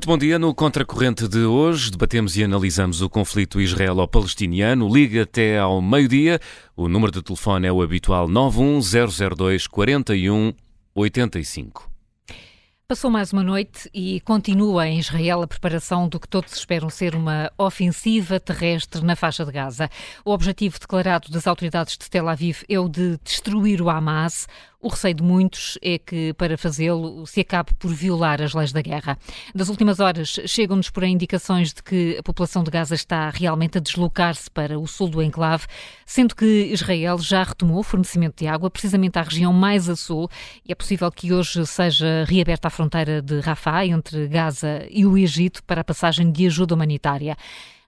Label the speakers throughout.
Speaker 1: Muito bom dia. No Contracorrente de hoje, debatemos e analisamos o conflito israelo-palestiniano. Liga até ao meio-dia. O número de telefone é o habitual 91002 4185.
Speaker 2: Passou mais uma noite e continua em Israel a preparação do que todos esperam ser uma ofensiva terrestre na faixa de Gaza. O objetivo declarado das autoridades de Tel Aviv é o de destruir o Hamas. O receio de muitos é que, para fazê-lo, se acabe por violar as leis da guerra. Das últimas horas, chegam-nos, porém, indicações de que a população de Gaza está realmente a deslocar-se para o sul do enclave, sendo que Israel já retomou o fornecimento de água, precisamente à região mais a sul, e é possível que hoje seja reaberta a fronteira de Rafah, entre Gaza e o Egito, para a passagem de ajuda humanitária.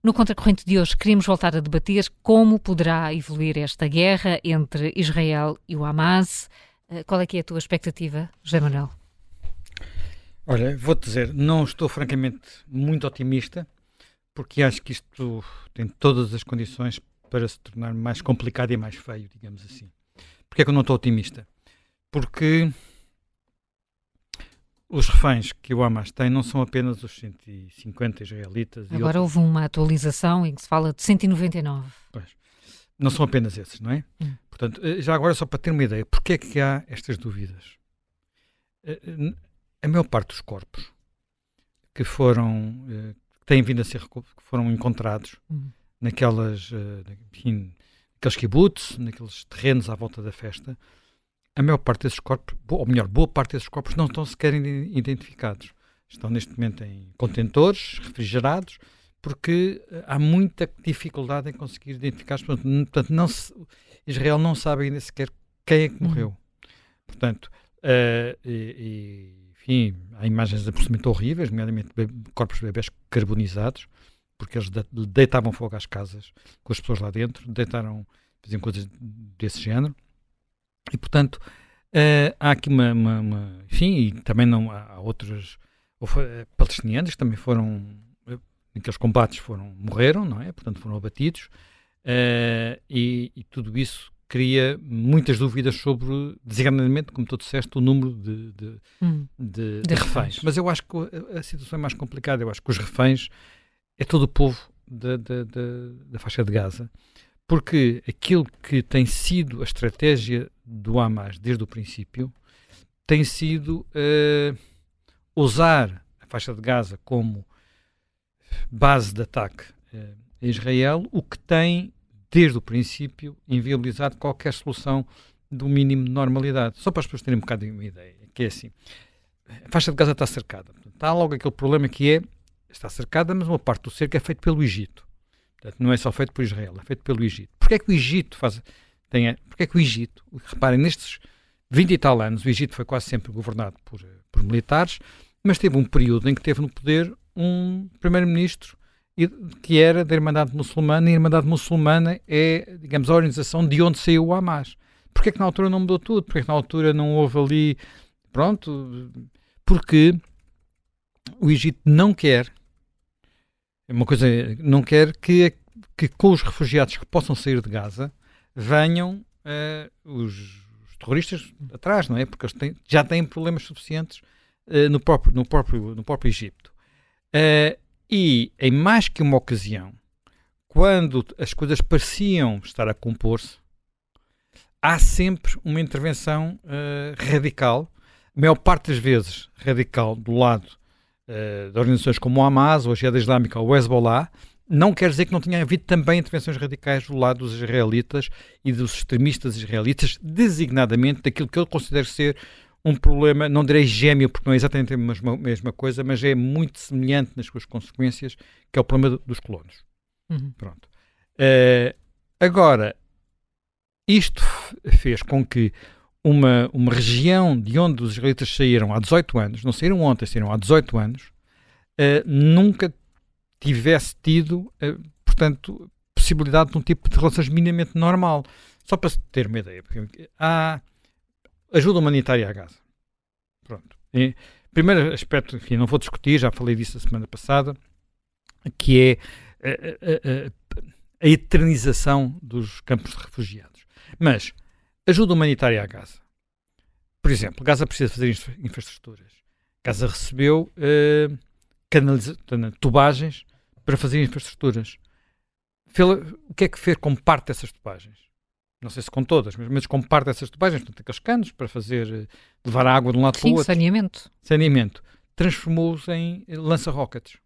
Speaker 2: No Contracorrente de hoje, queremos voltar a debater como poderá evoluir esta guerra entre Israel e o Hamas. Eh, qual é que é a tua expectativa, José Manuel?
Speaker 3: Olha, vou-te dizer, não estou francamente muito otimista, porque acho que isto tem todas as condições para se tornar mais complicado e mais feio, digamos assim. Porquê é que eu não estou otimista? Porque os reféns que o Hamas tem não são apenas os 150 israelitas.
Speaker 2: Agora houve uma atualização em que se fala de 199.
Speaker 3: Pois. Não são apenas esses, não é? Hum. Portanto, eh, já agora, só para ter uma ideia, porquê é que há estas dúvidas? Eh, eh, a maior parte dos corpos que foram, que têm vindo a ser, que foram encontrados hum. naquelas, enfim, naqueles kibbutz, naqueles terrenos à volta da festa, a maior parte desses corpos, ou melhor, boa parte desses corpos não estão sequer identificados. Estão neste momento em contentores refrigerados, porque eh, há muita dificuldade em conseguir identificar as pessoas. Portanto, não se, Israel não sabe ainda sequer quem é que morreu. Uhum. Portanto, uh, e, e, enfim, há imagens absolutamente horríveis, nomeadamente corpos de bebés carbonizados, porque eles deitavam fogo às casas com as pessoas lá dentro, deitaram, faziam coisas desse género. E, portanto, uh, há aqui uma, uma, uma, Enfim, e também não há outros palestinianos que também foram naqueles combates foram morreram, não é? Portanto, foram abatidos. Uh, e, e, tudo isso cria muitas dúvidas sobre, designadamente, como tu disseste, o número de, de, hum, de, de reféns. Mas eu acho que a, a, situação é mais complicada. Eu acho que os reféns é todo o povo da, da, da, da faixa de Gaza. Porque aquilo que tem sido a estratégia do Hamas desde o princípio tem sido uh, usar a faixa de Gaza como base de ataque uh, a Israel, o que tem, desde o princípio, inviabilizado qualquer solução do mínimo de normalidade. Só para as pessoas terem um bocado uma ideia, que é assim, a faixa de Gaza está cercada. Está logo aquele problema que é, está cercada, mas uma parte do cerco é feito pelo Egito. Portanto, não é só feito por Israel, é feito pelo Egito. Porquê é que o Egito faz... Tem, porquê é que o Egito... Reparem, nestes 20 e tal anos, o Egito foi quase sempre governado por, por militares, mas teve um período em que teve no poder um primeiro-ministro que era da Irmandade Muçulmana, e a Irmandade Muçulmana é, digamos, a organização de onde saiu o Hamas. Porquê é que na altura não mudou tudo? Porquê é que na altura não houve ali... Pronto, porque o Egito não quer, é uma coisa, não quer que, que com os refugiados que possam sair de Gaza venham uh, os, os, terroristas atrás, não é? Porque eles têm, já têm problemas suficientes uh, no, próprio, no, próprio, no próprio Egito. Uh, e em mais que uma ocasião, quando as coisas pareciam estar a compor-se, há sempre uma intervenção uh, radical, a maior parte das vezes radical, do lado uh, de organizações como o Hamas, ou a Jihad Islâmica, ou o Hezbollah, não quer dizer que não tenha havido também intervenções radicais do lado dos israelitas e dos extremistas israelitas, designadamente daquilo que eu considero ser um problema, não direi gêmeo, porque não é exatamente a mesma, mesma coisa, mas é muito semelhante nas suas consequências, que é o problema dos colonos. Uhum. Pronto. Uh, agora, isto fez com que uma, uma região de onde os israelitas saíram há 18 anos, não saíram ontem, saíram há 18 anos, uh, nunca tivesse tido, uh, portanto, possibilidade de um tipo de relações minimamente normal. Só para ter uma ideia, há ajuda humanitária a Gaza. Pronto. E, primeiro aspecto, enfim, não vou discutir, já falei disso a semana passada, que é a, a, a, a eternização dos campos de refugiados. Mas ajuda humanitária a Gaza. Por exemplo, Gaza precisa fazer infraestruturas. Gaza recebeu uh, tubagens para fazer infraestruturas. O que é que fez com parte dessas tubagens? Não sei se com todas, mas, mas com parte dessas tubagens, portanto, aqueles canos para fazer, eh, levar a água de um lado
Speaker 2: Sim,
Speaker 3: para o outro.
Speaker 2: saneamento.
Speaker 3: Saneamento. Transformou-os em lança-rockets.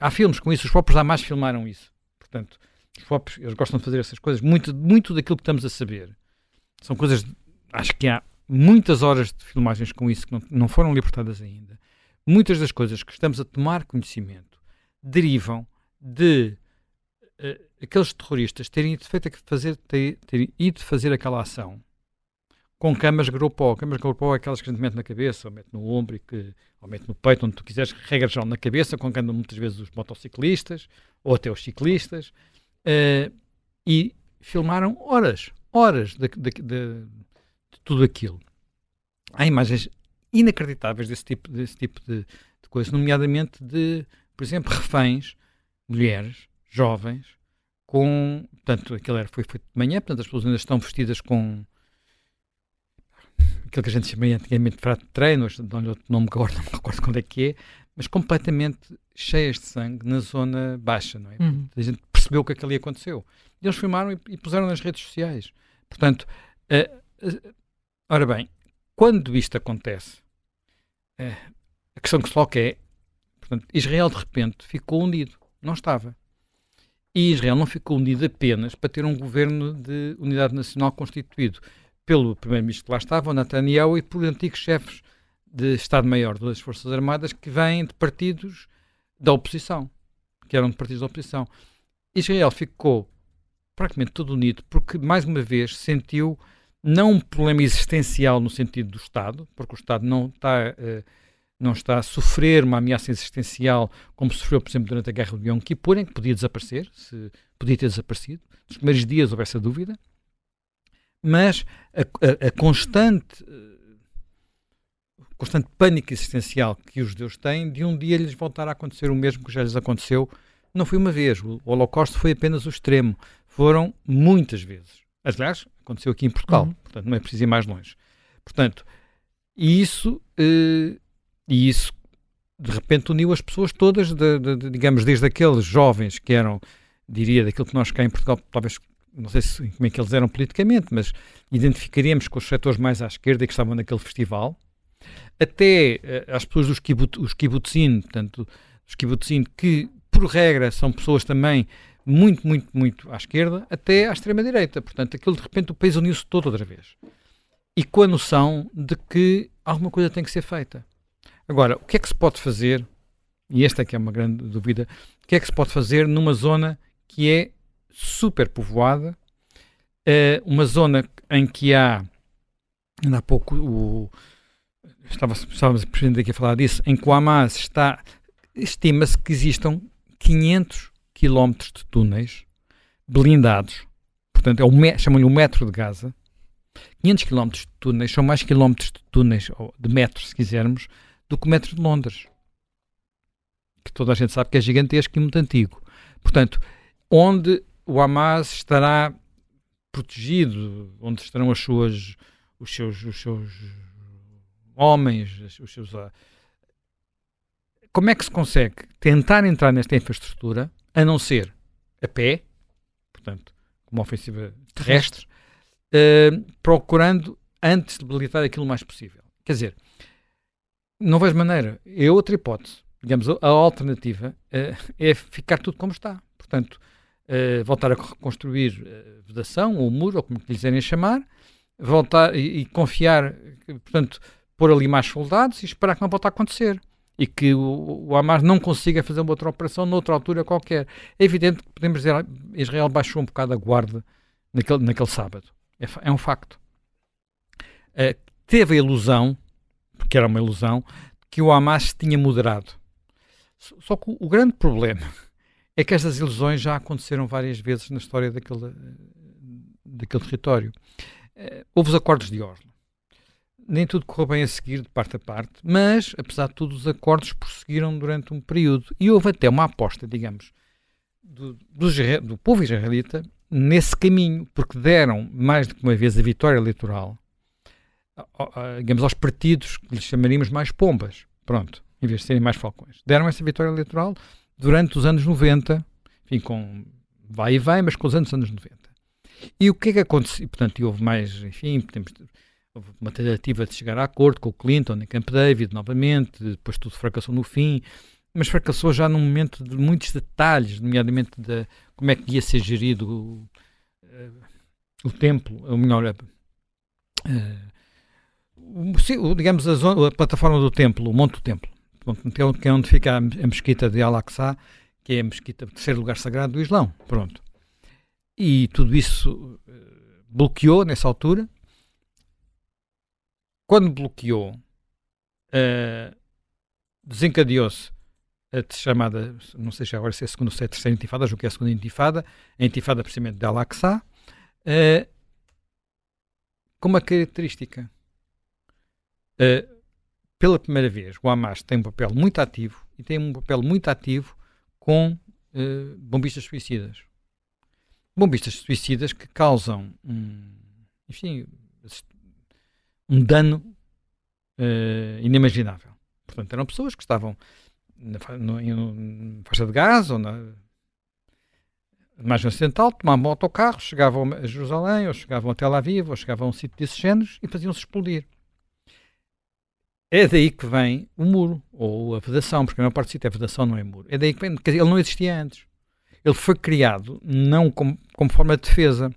Speaker 3: Há filmes com isso, os próprios Hamas filmaram isso. Portanto, os próprios, eles gostam de fazer essas coisas. Muito, muito daquilo que estamos a saber são coisas, acho que há muitas horas de filmagens com isso que não, não foram libertadas ainda. Muitas das coisas que estamos a tomar conhecimento derivam de uh, aqueles terroristas terem ido, feito, fazer, ter, terem ido fazer aquela ação com camas Gropó. Camas Gropó é aquelas que a gente mete na cabeça, ou mete no ombro, que, ou mete no peito, onde tu quiseres, regra geral na cabeça, com que andam muitas vezes os motociclistas, ou até os ciclistas, uh, e filmaram horas, horas de, de, de, de tudo aquilo. Há imagens inacreditáveis desse tipo, desse tipo de, de coisas, nomeadamente de, por exemplo, reféns, mulheres, jovens, com. Portanto, aquilo era, foi feito de manhã, portanto, as pessoas ainda estão vestidas com. aquilo que a gente chama antigamente de frato de treino, não me recordo, não me recordo quando é que é, mas completamente cheias de sangue na zona baixa, não é? Uhum. A gente percebeu que aquilo aconteceu. E eles filmaram e, e puseram nas redes sociais. Portanto, uh, uh, ora bem, quando isto acontece, uh, a questão que se coloca é, portanto, Israel de repente ficou unido. Não estava. E Israel não ficou unido apenas para ter um governo de unidade nacional constituído pelo primeiro-ministro que lá estava, o Netanyahu, e por antigos chefes de Estado-Maior das Forças Armadas que vêm de partidos da oposição, que eram de partidos da oposição. Israel ficou praticamente todo unido porque, mais uma vez, sentiu não um problema existencial no sentido do Estado, porque o Estado não está, uh, não está a sofrer uma ameaça existencial como sofreu, por exemplo, durante a Guerra de Yom Kippur, em que podia desaparecer, se podia ter desaparecido. Nos primeiros dias houve essa dúvida, mas a, a, a constante constante pânico existencial que os judeus têm de um dia lhes voltar a acontecer o mesmo que já lhes aconteceu. Não foi uma vez. O Holocausto foi apenas o extremo. Foram muitas vezes. Aliás, aconteceu aqui em Portugal. Uhum. Portanto, não é preciso ir mais longe. Portanto, e isso, eh, e isso de repente uniu as pessoas todas, de, de, de, digamos, desde aqueles jovens que eram, diria, daquilo que nós cá em Portugal, talvez, não sei se, como é que eles eram politicamente, mas identificaríamos com os setores mais à esquerda que estavam naquele festival, até uh, pessoas dos kibut, os kibbutzim, portanto, os kibbutzim que, por regra, são pessoas também muito, muito, muito à esquerda, até à extrema-direita. Portanto, aquilo de repente o país uniu-se todo outra vez. E com a noção de que alguma coisa tem que ser feita. Agora, o que é que se pode fazer, e esta é que é uma grande dúvida, o que é que se pode fazer numa zona que é super povoada, uh, uma zona em que há, ainda há pouco o, estava, estávamos aqui a falar disso, em que o Hamas está, estima-se que existam 500 quilómetros de túneis blindados, portanto, é chamam-lhe o metro de Gaza. 500 quilómetros de túneis são mais quilómetros de túneis, ou de metros, se quisermos, do que o metro de Londres. Que toda a gente sabe que é gigantesco e muito antigo. Portanto, onde o Hamas estará protegido, onde estarão as suas, os seus, os seus homens, os seus. Ah, como é que se consegue tentar entrar nesta infraestrutura, a não ser a pé, portanto, uma ofensiva terrestre, uh, procurando antes de debilitar aquilo o mais possível? Quer dizer, não vejo maneira. É outra hipótese. Digamos, a alternativa uh, é ficar tudo como está. Portanto, uh, voltar a reconstruir a vedação, ou muro, ou como quiserem chamar, voltar e, e confiar, portanto, pôr ali mais soldados e esperar que não volte a acontecer. E que o, o Hamas não consiga fazer uma outra operação noutra altura qualquer. É evidente que podemos dizer que Israel baixou um bocado a guarda naquele, naquele sábado. É, é um facto. Uh, teve a ilusão, porque era uma ilusão, que o Hamas tinha moderado. Só que o, grande problema é que estas ilusões já aconteceram várias vezes na história daquele, daquele território. Uh, houve os acordos de Oslo nem tudo correu bem a seguir de parte a parte, mas, apesar de tudo, os acordos prosseguiram durante um período. E houve até uma aposta, digamos, do, do, do povo israelita nesse caminho, porque deram, mais do que uma vez, a vitória eleitoral, digamos, aos partidos que lhes chamaríamos mais pombas. Pronto. em vez de serem mais falcões. Deram essa vitória eleitoral durante os anos 90, enfim, com vai e vai, mas com os anos, anos 90. E o que é que aconteceu? Portanto, houve mais, enfim, temos, houve uma tentativa de chegar a acordo com o Clinton em Camp David novamente, depois tudo fracassou no fim, mas fracassou já num momento de muitos detalhes, nomeadamente de como é que ia ser gerido o, uh, o templo, ou melhor, uh, o, digamos, a, zona, a, plataforma do templo, o monte do templo, que é onde fica a, mesquita de Al-Aqsa, que é a mesquita, terceiro lugar sagrado do Islão. Pronto. E tudo isso uh, bloqueou nessa altura. Quando bloqueou, uh, desencadeou-se a chamada, não sei se agora se é a segunda ou se é a terceira intifada, acho que é a segunda intifada, a intifada precisamente de Al-Aqsa, uh, com uma característica Uh, pela primeira vez, o Hamas tem um papel muito ativo e tem um papel muito ativo com uh, bombistas suicidas. Bombistas suicidas que causam um, enfim, um dano uh, inimaginável. Portanto, eram pessoas que estavam na, no, na faixa de gás ou na margem ocidental, tomavam autocarro, chegavam a Jerusalém, ou chegavam a Tel Aviv, ou chegavam a um sítio desses géneros e faziam-se explodir. É daí que vem o muro, ou a vedação, porque a maior parte do sítio é vedação, não é muro. É daí que vem, ele não existia antes. Ele foi criado não como, como forma de defesa.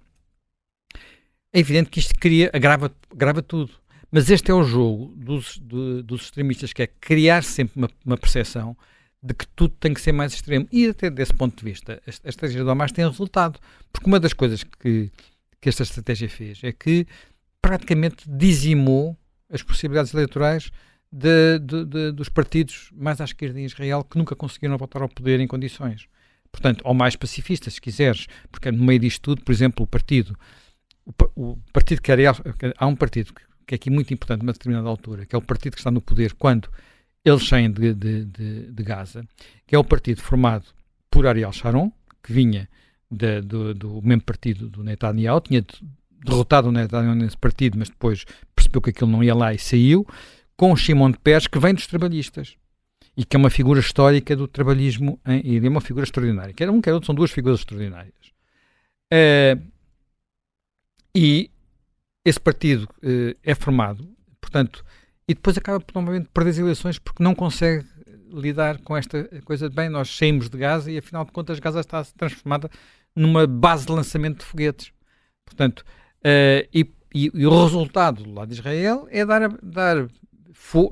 Speaker 3: É evidente que isto cria, agrava, agrava tudo. Mas este é o jogo dos, dos extremistas, que é criar sempre uma, uma percepção de que tudo tem que ser mais extremo. E até desse ponto de vista, a estratégia do Hamas tem resultado. Porque uma das coisas que, que esta estratégia fez é que praticamente dizimou as possibilidades eleitorais de, de, de, dos partidos mais à esquerda em Israel que nunca conseguiram voltar ao poder em condições. Portanto, ou mais pacifistas, se quiseres, porque no meio disto tudo, por exemplo, o partido, o, o partido que Ariel, há um partido que é aqui muito importante numa determinada altura, que é o partido que está no poder quando eles saem de, de, de, de Gaza, que é o partido formado por Ariel Sharon, que vinha do, do mesmo partido do Netanyahu, tinha derrotado Netanyahu nesse partido, mas depois percebeu que aquilo não ia lá e saiu, com o Shimon de Peres, que vem dos trabalhistas e que é uma figura histórica do trabalhismo e é uma figura extraordinária. Quer um, quer outro, são duas figuras extraordinárias. Uh, e esse partido uh, é formado, portanto, e depois acaba normalmente perder as eleições porque não consegue lidar com esta coisa de bem, nós saímos de Gaza e afinal de contas Gaza está transformada numa base de lançamento de foguetes. Portanto, uh, e, e, e, o resultado do lado de Israel é dar, dar,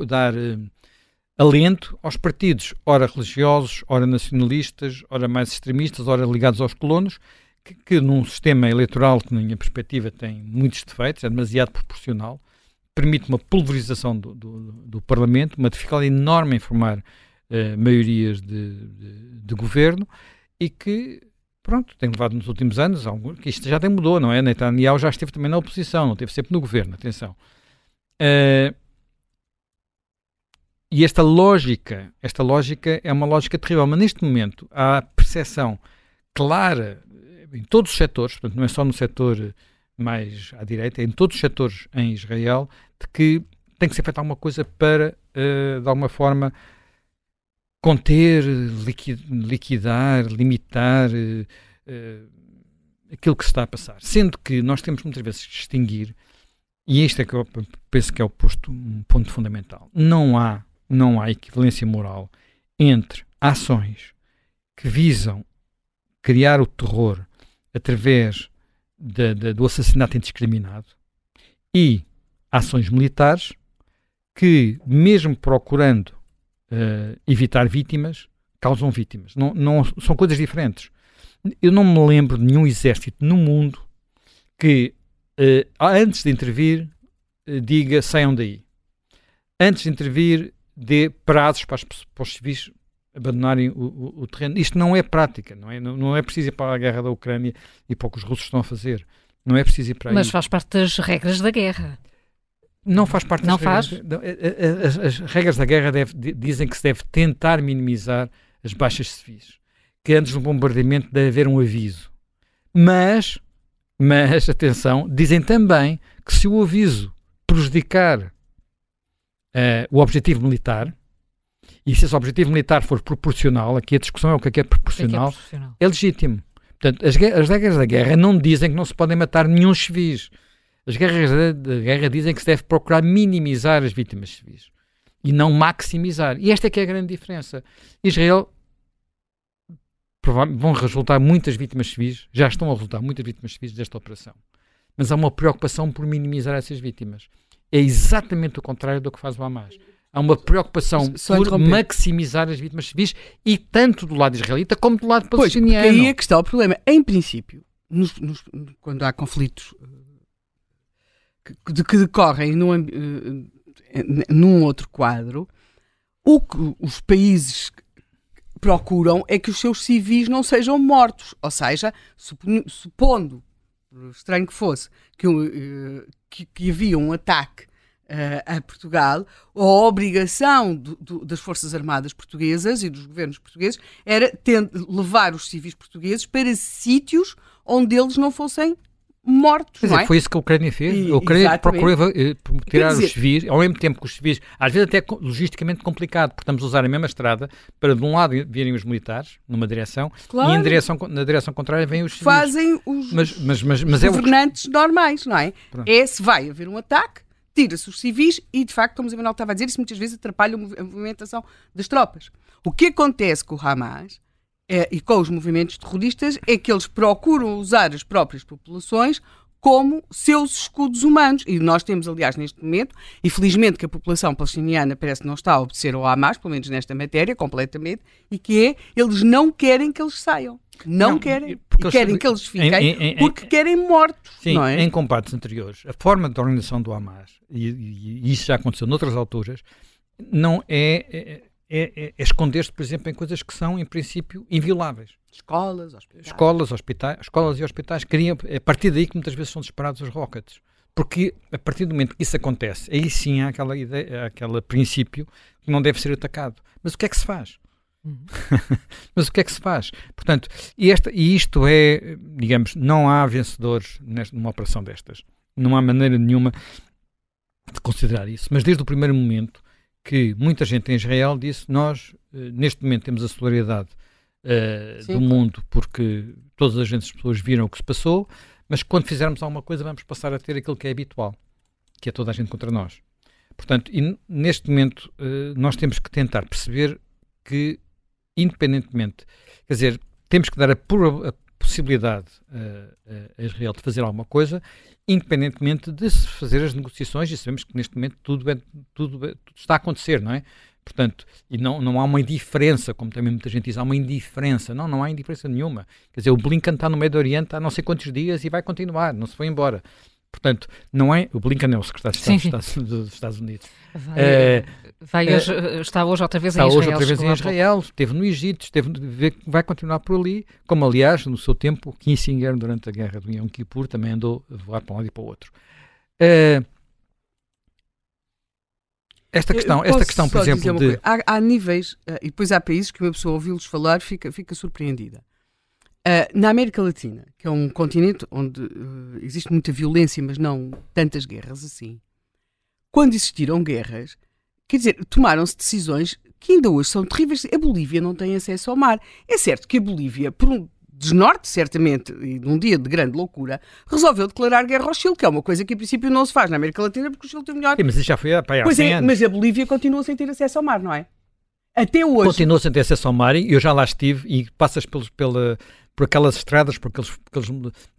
Speaker 3: dar uh, alento aos partidos, ora religiosos, ora nacionalistas, ora mais extremistas, ora ligados aos colonos, que, que num sistema eleitoral que, na minha perspectiva, tem muitos defeitos, é demasiado proporcional, permite uma pulverização do, do, do Parlamento, uma dificuldade enorme em formar uh, maiorias de, de, de governo e que pronto, tem levado nos últimos anos, que isto já tem mudou, não é? Netanyahu já esteve também na oposição, não esteve sempre no governo, atenção. Uh, e esta lógica, esta lógica é uma lógica terrível, mas neste momento há percepção clara em todos os setores, portanto não é só no setor mais à direita, é em todos os setores em Israel, de que tem que ser feita alguma coisa para, uh, de alguma forma, conter, liquidar, limitar uh, aquilo que se está a passar. Sendo que nós temos muitas vezes que distinguir, e isto é que eu penso que é o posto, um ponto fundamental, não há, não há equivalência moral entre ações que visam criar o terror através de, de, do assassinato indiscriminado e ações militares que, mesmo procurando uh, evitar vítimas, causam vítimas. Não, não, são coisas diferentes. Eu não me lembro de nenhum exército no mundo que, uh, antes de intervir, uh, diga saiam daí. Antes de intervir, dê prazos para, as, para os civis abandonarem o, o, o, terreno. Isto não é prática, não é? Não, não, é preciso ir para a guerra da Ucrânia e para o que os russos estão a fazer. Não é preciso ir para
Speaker 2: Mas aí. faz parte das regras da guerra.
Speaker 3: Não faz parte
Speaker 2: Não
Speaker 3: faz?
Speaker 2: Regras,
Speaker 3: eh, eh, as, as, regras da guerra deve, dizem que se deve tentar minimizar as baixas civis. Que antes do bombardeamento deve haver um aviso. Mas, mas, atenção, dizem também que se o aviso prejudicar uh, o objetivo militar, E se esse objetivo militar for proporcional, aqui a discussão é o que é, que é proporcional, é, que é, proporcional? é legítimo. Portanto, as, as regras da guerra não dizem que não se podem matar nenhum civis. As guerras da guerra dizem que se deve procurar minimizar as vítimas civis e não maximizar. E esta é que é a grande diferença. Israel vão resultar muitas vítimas civis, já estão a resultar muitas vítimas civis desta operação. Mas há uma preocupação por minimizar essas vítimas. É exatamente o contrário do que faz o Hamas. Há uma preocupação Só por maximizar as vítimas civis e tanto do lado israelita como do lado palestiniano.
Speaker 4: Pois, aí é que está o problema. Em princípio, nos, nos, quando há conflitos eh, que, que decorrem num, uh, num outro quadro, o que os países procuram é que os seus civis não sejam mortos. Ou seja, supondo, estranho que fosse, que, uh, que, que havia um ataque uh, a Portugal, a obrigação do, do, das Forças Armadas Portuguesas e dos governos portugueses era levar os civis portugueses para sítios onde eles não fossem mortos.
Speaker 3: Quer dizer,
Speaker 4: é?
Speaker 3: foi isso que a Ucrânia fez. E, a Ucrânia procurou eh, tirar dizer, os civis, ao mesmo tempo que os civis, às vezes até logisticamente complicado, porque estamos a usar a mesma estrada para de um lado virem os militares, numa direção, claro. e em direção, na direção contrária vêm os civis.
Speaker 4: Fazem os, mas, mas, mas, mas os é governantes o... normais, não é? Pronto. É se vai haver um ataque, tira-se os civis e, de facto, como o Emanuel estava a dizer, isso muitas vezes atrapalha a movimentação das tropas. O que acontece com o Hamas é, e com os movimentos terroristas é que eles procuram usar as próprias populações como seus escudos humanos. E nós temos, aliás, neste momento, e felizmente que a população palestiniana parece que não está a obedecer ao Hamas, pelo menos nesta matéria, completamente, e que é, eles não querem que eles saiam. Não, não querem. Porque querem que eles fiquem em, em, porque em, querem mortos.
Speaker 3: Sim,
Speaker 4: é?
Speaker 3: em combates anteriores, a forma de organização do Hamas, e, e, e isso já aconteceu noutras alturas, não é, é, é, é, é esconder-se, por exemplo, em coisas que são, em princípio, invioláveis.
Speaker 4: Escolas, hospitais.
Speaker 3: Escolas, hospitais, escolas e hospitais queriam, é a partir daí que muitas vezes são disparados os rockets. Porque a partir do momento que isso acontece, aí sim há aquela ideia, aquele princípio que não deve ser atacado. Mas o que é que se faz? Uhum. Mas o que é que se faz? Portanto, e, esta, e isto é, digamos, não há vencedores nesta, numa operação destas. Não há maneira nenhuma de considerar isso. Mas desde o primeiro momento que muita gente em Israel disse: Nós, eh, neste momento, temos a solidariedade uh, do mundo porque todas as gente, as pessoas viram o que se passou, mas quando fizermos alguma coisa, vamos passar a ter aquilo que é habitual, que é toda a gente contra nós. Portanto, neste momento, uh, nós temos que tentar perceber que independentemente, quer dizer, temos que dar a, a possibilidade a, a Israel de fazer alguma coisa, independentemente de se fazer as negociações, e sabemos que neste momento tudo, é, tudo, é, tudo está a acontecer, não é? Portanto, e não, não há uma indiferença, como também muita gente diz, há uma indiferença. Não, não há indiferença nenhuma. Quer dizer, o Blinken está no Médio Oriente há não sei quantos dias e vai continuar, não se foi embora. Portanto, não é. O Blinken é o secretário de Estado sim, sim. dos Estados Unidos.
Speaker 2: Vai, é, vai eh, hoje, está hoje outra vez em Israel.
Speaker 3: Está hoje outra vez em Israel, esteve no Egito, esteve, vai continuar por ali, como aliás, no seu tempo, Kissinger, durante a guerra do Yom Kippur, também andou a voar para um lado e para o outro. É, esta questão, esta questão por exemplo, de...
Speaker 4: há, há, níveis, uh, e depois há países que uma pessoa ouvi-los falar fica, fica surpreendida. Uh, na América Latina, que é um continente onde uh, existe muita violência, mas não tantas guerras assim, quando existiram guerras, quer dizer, tomaram-se decisões que ainda hoje são terríveis. A Bolívia não tem acesso ao mar. É certo que a Bolívia, por um desnorte, certamente, e num dia de grande loucura, resolveu declarar guerra ao Chile, que é uma coisa que, em princípio, não se faz na América Latina, porque o Chile tem melhor.
Speaker 3: Sim, mas isso já foi para aí
Speaker 4: pois é, anos. mas a Bolívia continua sem ter acesso ao mar, não é? Até hoje.
Speaker 3: Continua sem ter acesso ao mar, e eu já lá estive, e passas pelos, pela por aquelas estradas, por aqueles, aqueles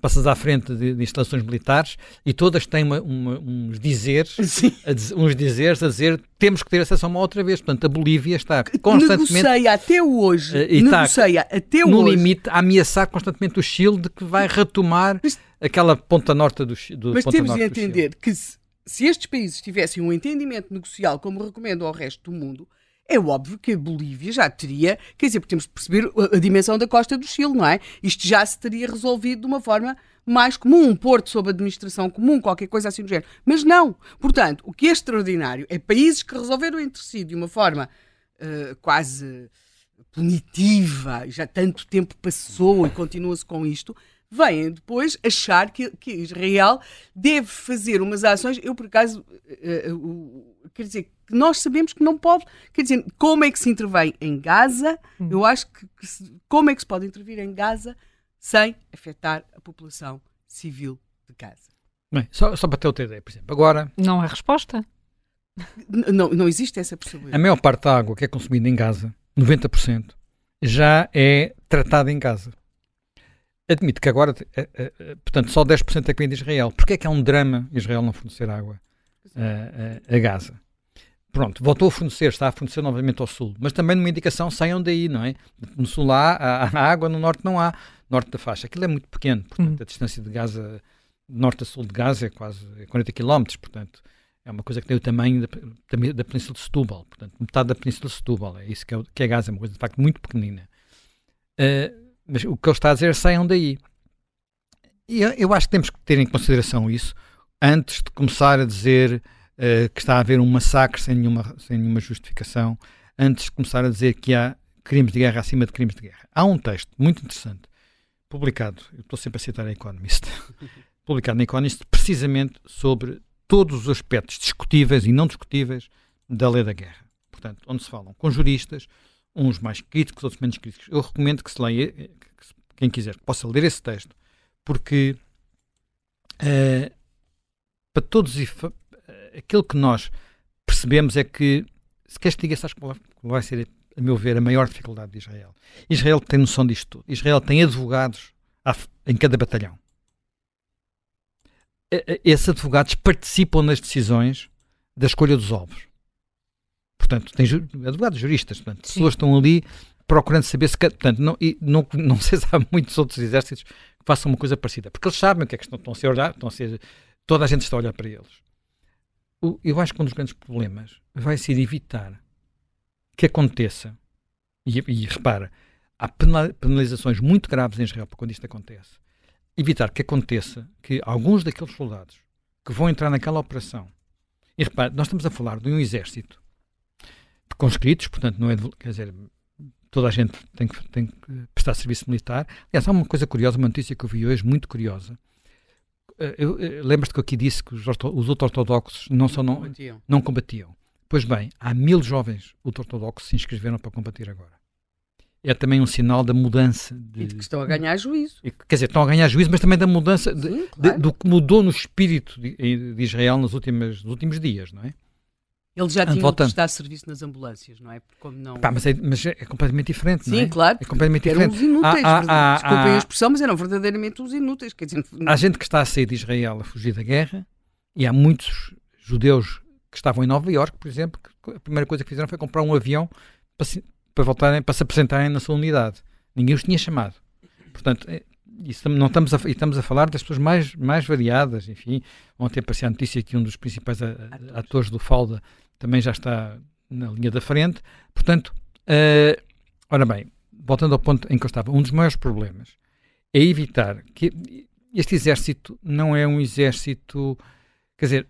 Speaker 3: passas à frente de, de, instalações militares e todas têm uma, uma, uns dizeres, a, uns dizeres a dizer temos que ter acesso a uma outra vez. Portanto, a Bolívia está constantemente
Speaker 4: negocia até hoje, uh, negocia até
Speaker 3: no
Speaker 4: hoje.
Speaker 3: limite a ameaçar constantemente o Chile de que vai retomar mas, aquela ponta norte do, do
Speaker 4: Mas temos de entender que se, se estes países tivessem um entendimento negocial como recomendam ao resto do mundo, é óbvio que a Bolívia já teria, quer dizer, porque temos de perceber a, dimensão da costa do Chile, não é? Isto já se teria resolvido de uma forma mais comum, um porto sob administração comum, qualquer coisa assim do género. Mas não. Portanto, o que é extraordinário é países que resolveram entre si de uma forma uh, quase punitiva, já tanto tempo passou e continua-se com isto, vêm depois achar que, que Israel deve fazer umas ações. Eu, por acaso, uh, uh, quer dizer, nós sabemos que não pode. Quer dizer, como é que se intervém em Gaza? Hum. Eu acho que, que se, como é que se pode intervir em Gaza sem afetar a população civil de Gaza?
Speaker 3: Bem, só, só para ter outra ideia, por exemplo, agora.
Speaker 2: Não há resposta.
Speaker 4: Não, não existe essa possibilidade.
Speaker 3: A maior parte da água que é consumida em Gaza, 90%, já é tratada em Gaza. Admito que agora, eh, eh, eh, portanto, só 10% é que vem de Israel. Porquê é que é um drama Israel não fornecer água a, a, a Gaza? Pronto, voltou a fornecer, está a fornecer novamente ao sul, mas também numa indicação saiam daí, não é? No sul há, há, água, no norte não há, norte da faixa. Aquilo é muito pequeno, portanto, uhum. a distância de Gaza, norte a sul de Gaza é quase 40 km, portanto, é uma coisa que tem o tamanho da, da, da Península de Setúbal, portanto, metade da Península de Setúbal, é isso que é, que é Gaza, é uma coisa de facto muito pequenina. Uh, mas o que ele está a dizer é saiam daí. E eu, eu, acho que temos que ter em consideração isso antes de começar a dizer uh, que está a haver um massacre sem nenhuma, sem nenhuma justificação, antes de começar a dizer que há crimes de guerra acima de crimes de guerra. Há um texto muito interessante, publicado, eu estou sempre a citar a Economist, publicado na Economist, precisamente sobre todos os aspectos discutíveis e não discutíveis da lei da guerra. Portanto, onde se falam com juristas, uns mais críticos, outros menos críticos. Eu recomendo que se leia, que quem quiser, que possa ler esse texto, porque uh, para todos aquilo que nós percebemos é que se acho que vai ser, a meu ver, a maior dificuldade de Israel. Israel tem noção disto tudo. Israel tem advogados em cada batalhão. Esses advogados participam nas decisões da escolha dos ovos. Portanto, tem advogados juristas, portanto, pessoas estão ali procurando saber se. Portanto, não, e não, não sei se há muitos outros exércitos que façam uma coisa parecida, porque eles sabem o que é que estão, estão a ser olhar, estão a ser. Toda a gente está a olhar para eles. Eu acho que um dos grandes problemas vai ser evitar que aconteça, e, e repara, há penalizações muito graves em Israel quando isto acontece. Evitar que aconteça que alguns daqueles soldados que vão entrar naquela operação, e repare, nós estamos a falar de um exército conscritos, portanto, não é, quer dizer, toda a gente tem que, tem que prestar serviço militar. Aliás, há uma coisa curiosa, uma notícia que eu vi hoje, muito curiosa. Eh, eu, eu, eh, Lembras-te que eu aqui disse que os, os ultra-ortodoxos não, só não, combatiam. não combatiam. Pois bem, há mil jovens ultra-ortodoxos que se inscreveram para combater agora. É também um sinal da mudança. De,
Speaker 4: e de que estão a ganhar juízo.
Speaker 3: Quer dizer, estão a ganhar juízo, mas também da mudança, de, Sim, claro. de, do que mudou no espírito de, de Israel nos últimos, nos últimos dias, não é?
Speaker 4: Eles já tinham voltando. prestado serviço nas ambulâncias, não é? Como não...
Speaker 3: Pá, mas, é, mas é completamente diferente,
Speaker 4: Sim,
Speaker 3: não
Speaker 4: é? claro.
Speaker 3: É completamente
Speaker 4: eram
Speaker 3: diferente.
Speaker 4: os inúteis. Ah, ah, ah, Desculpem a expressão, mas eram verdadeiramente os inúteis. Quer dizer,
Speaker 3: há gente que está a sair de Israel a fugir da guerra e há muitos judeus que estavam em Nova Iorque, por exemplo, que a primeira coisa que fizeram foi comprar um avião para se, para voltarem, para se apresentarem na sua unidade. Ninguém os tinha chamado. Portanto, é, isso, não estamos a, estamos a falar das pessoas mais, mais variadas. Enfim, ontem apareceu a notícia que um dos principais atores do Falda também já está na linha da frente. Portanto, uh, ora bem, voltando ao ponto em que eu estava, um dos maiores problemas é evitar que este exército não é um exército. Quer dizer,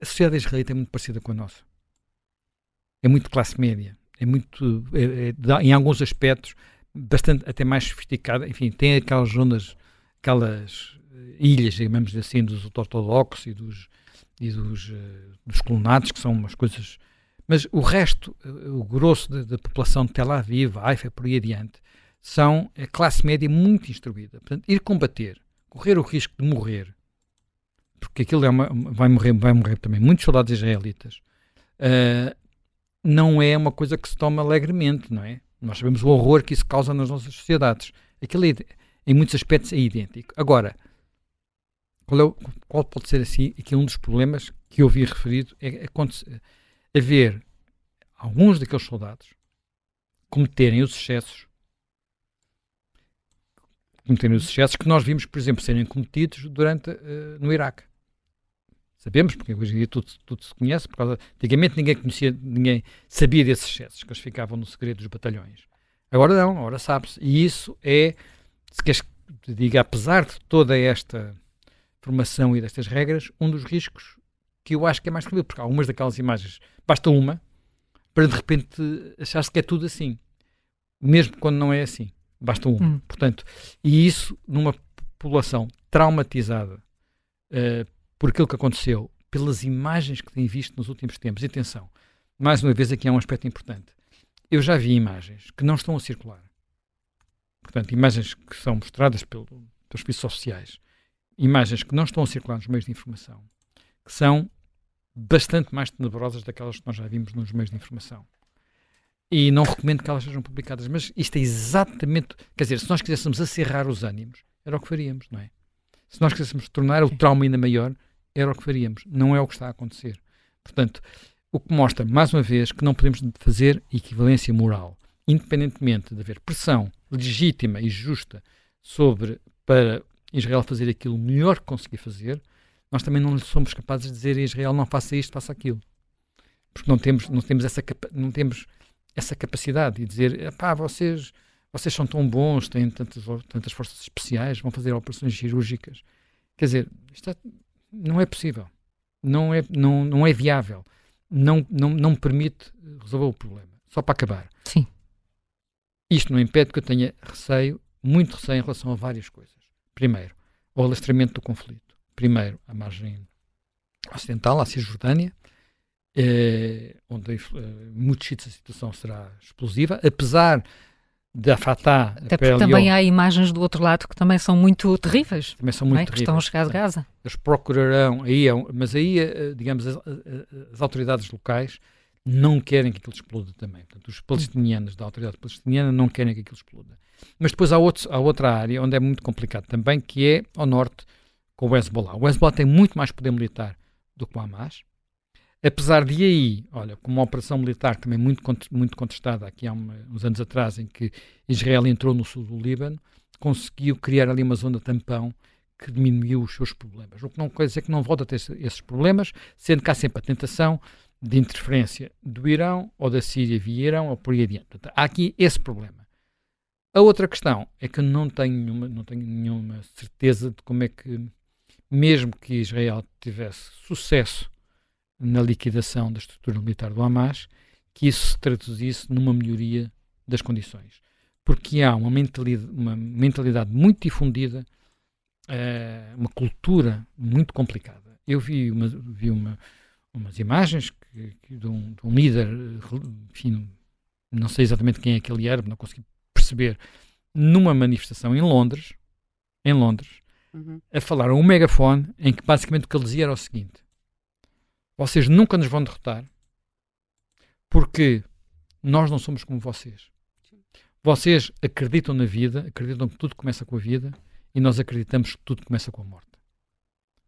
Speaker 3: a sociedade israelita é muito parecida com a nossa. É muito classe média. É muito, é, é, em alguns aspectos, bastante até mais sofisticada. Enfim, tem aquelas zonas, aquelas ilhas, digamos assim, dos ortodoxos e dos, e dos, uh, dos colonatos, que são umas coisas. Mas o resto, uh, o grosso da população de Tel Aviv, Haifa, por aí adiante, são a classe média muito instruída. Portanto, ir combater, correr o risco de morrer, porque aquilo é uma, vai, morrer, vai morrer também muitos soldados israelitas, uh, não é uma coisa que se toma alegremente, não é? Nós sabemos o horror que isso causa nas nossas sociedades. Aquilo é, em muitos aspectos é idêntico. Agora, qual, é, qual pode ser assim, aqui um dos problemas que eu vi referido é, é haver alguns daqueles soldados cometerem os excessos cometerem os excessos que nós vimos, por exemplo, serem cometidos durante uh, no Iraque. Sabemos, porque hoje em dia tudo, tudo se conhece, por causa, antigamente ninguém conhecia, ninguém sabia desses excessos, que eles ficavam no segredo dos batalhões. Agora não, agora sabe-se. E isso é, se queres que diga, apesar de toda esta formação e destas regras, um dos riscos que eu acho que é mais terrível, porque algumas daquelas imagens, basta uma, para de repente achar-se que é tudo assim. Mesmo quando não é assim. Basta uma. Hum. Portanto, e isso numa população traumatizada uh, por aquilo que aconteceu, pelas imagens que tem visto nos últimos tempos. E atenção, mais uma vez, aqui há um aspecto importante. Eu já vi imagens que não estão a circular. Portanto, imagens que são mostradas pelo, pelos serviços sociais, imagens que não estão a circular nos meios de informação, que são bastante mais tenebrosas daquelas que nós já vimos nos meios de informação. E não recomendo que elas sejam publicadas, mas isto é exatamente. Quer dizer, se nós quiséssemos acerrar os ânimos, era o que faríamos, não é? Se nós quiséssemos tornar o trauma ainda maior, era o que faríamos. Não é o que está a acontecer. Portanto, o que mostra, mais uma vez, que não podemos fazer equivalência moral, independentemente de haver pressão legítima e justa sobre para Israel fazer aquilo melhor que conseguir fazer, nós também não somos capazes de dizer a Israel não faça isto, faça aquilo. Porque não temos, não temos, essa, não temos essa capacidade de dizer, pá, vocês, vocês são tão bons, têm tantas, tantas forças especiais, vão fazer operações cirúrgicas. Quer dizer, isto é, não é possível. Não é, não, não é viável. Não, não, não permite resolver o problema. Só para acabar.
Speaker 2: Sim.
Speaker 3: Isto não impede que eu tenha receio, muito receio em relação a várias coisas. Primeiro, o alastramento do conflito. Primeiro, a margem ocidental, a Cisjordânia, eh, onde eh, muitos sítios a situação será explosiva, apesar da Fatah.
Speaker 2: Até porque também há imagens do outro lado que também são muito terríveis.
Speaker 3: Também são muito
Speaker 2: é?
Speaker 3: terríveis.
Speaker 2: Que estão a chegar de Gaza.
Speaker 3: Eles procurarão, aí é, mas aí, eh, digamos, as, as, autoridades locais não querem que aquilo exploda também. Portanto, os palestinianos da autoridade palestiniana não querem que aquilo exploda. Mas depois há, outro, há outra área onde é muito complicado também, que é ao norte, com o Hezbollah. O Hezbollah tem muito mais poder militar do que o Hamas. Apesar de aí, olha, com uma operação militar também muito, muito contestada aqui há uma, uns anos atrás, em que Israel entrou no sul do Líbano, conseguiu criar ali uma zona tampão que diminuiu os seus problemas. O que não quer dizer que não volta a ter esses problemas, sendo que há sempre a tentação de interferência do Irão ou da Síria via Irão ou por aí adiante. Portanto, há aqui esse problema. A outra questão é que não tenho nenhuma, não tenho nenhuma certeza de como é que, mesmo que Israel tivesse sucesso na liquidação da estrutura militar do Hamas, que isso se traduzisse numa melhoria das condições. Porque há uma mentalidade, uma mentalidade muito difundida, uh, uma cultura muito complicada. Eu vi, uma, vi uma, umas imagens que, que de, um, de, um, líder, enfim, não sei exatamente quem é que ele era, não consegui perceber, numa manifestação em Londres, em Londres, uhum. a falar a um megafone em que basicamente o que ele dizia era o seguinte: vocês nunca nos vão derrotar porque nós não somos como vocês. Vocês acreditam na vida, acreditam que tudo começa com a vida e nós acreditamos que tudo começa com a morte.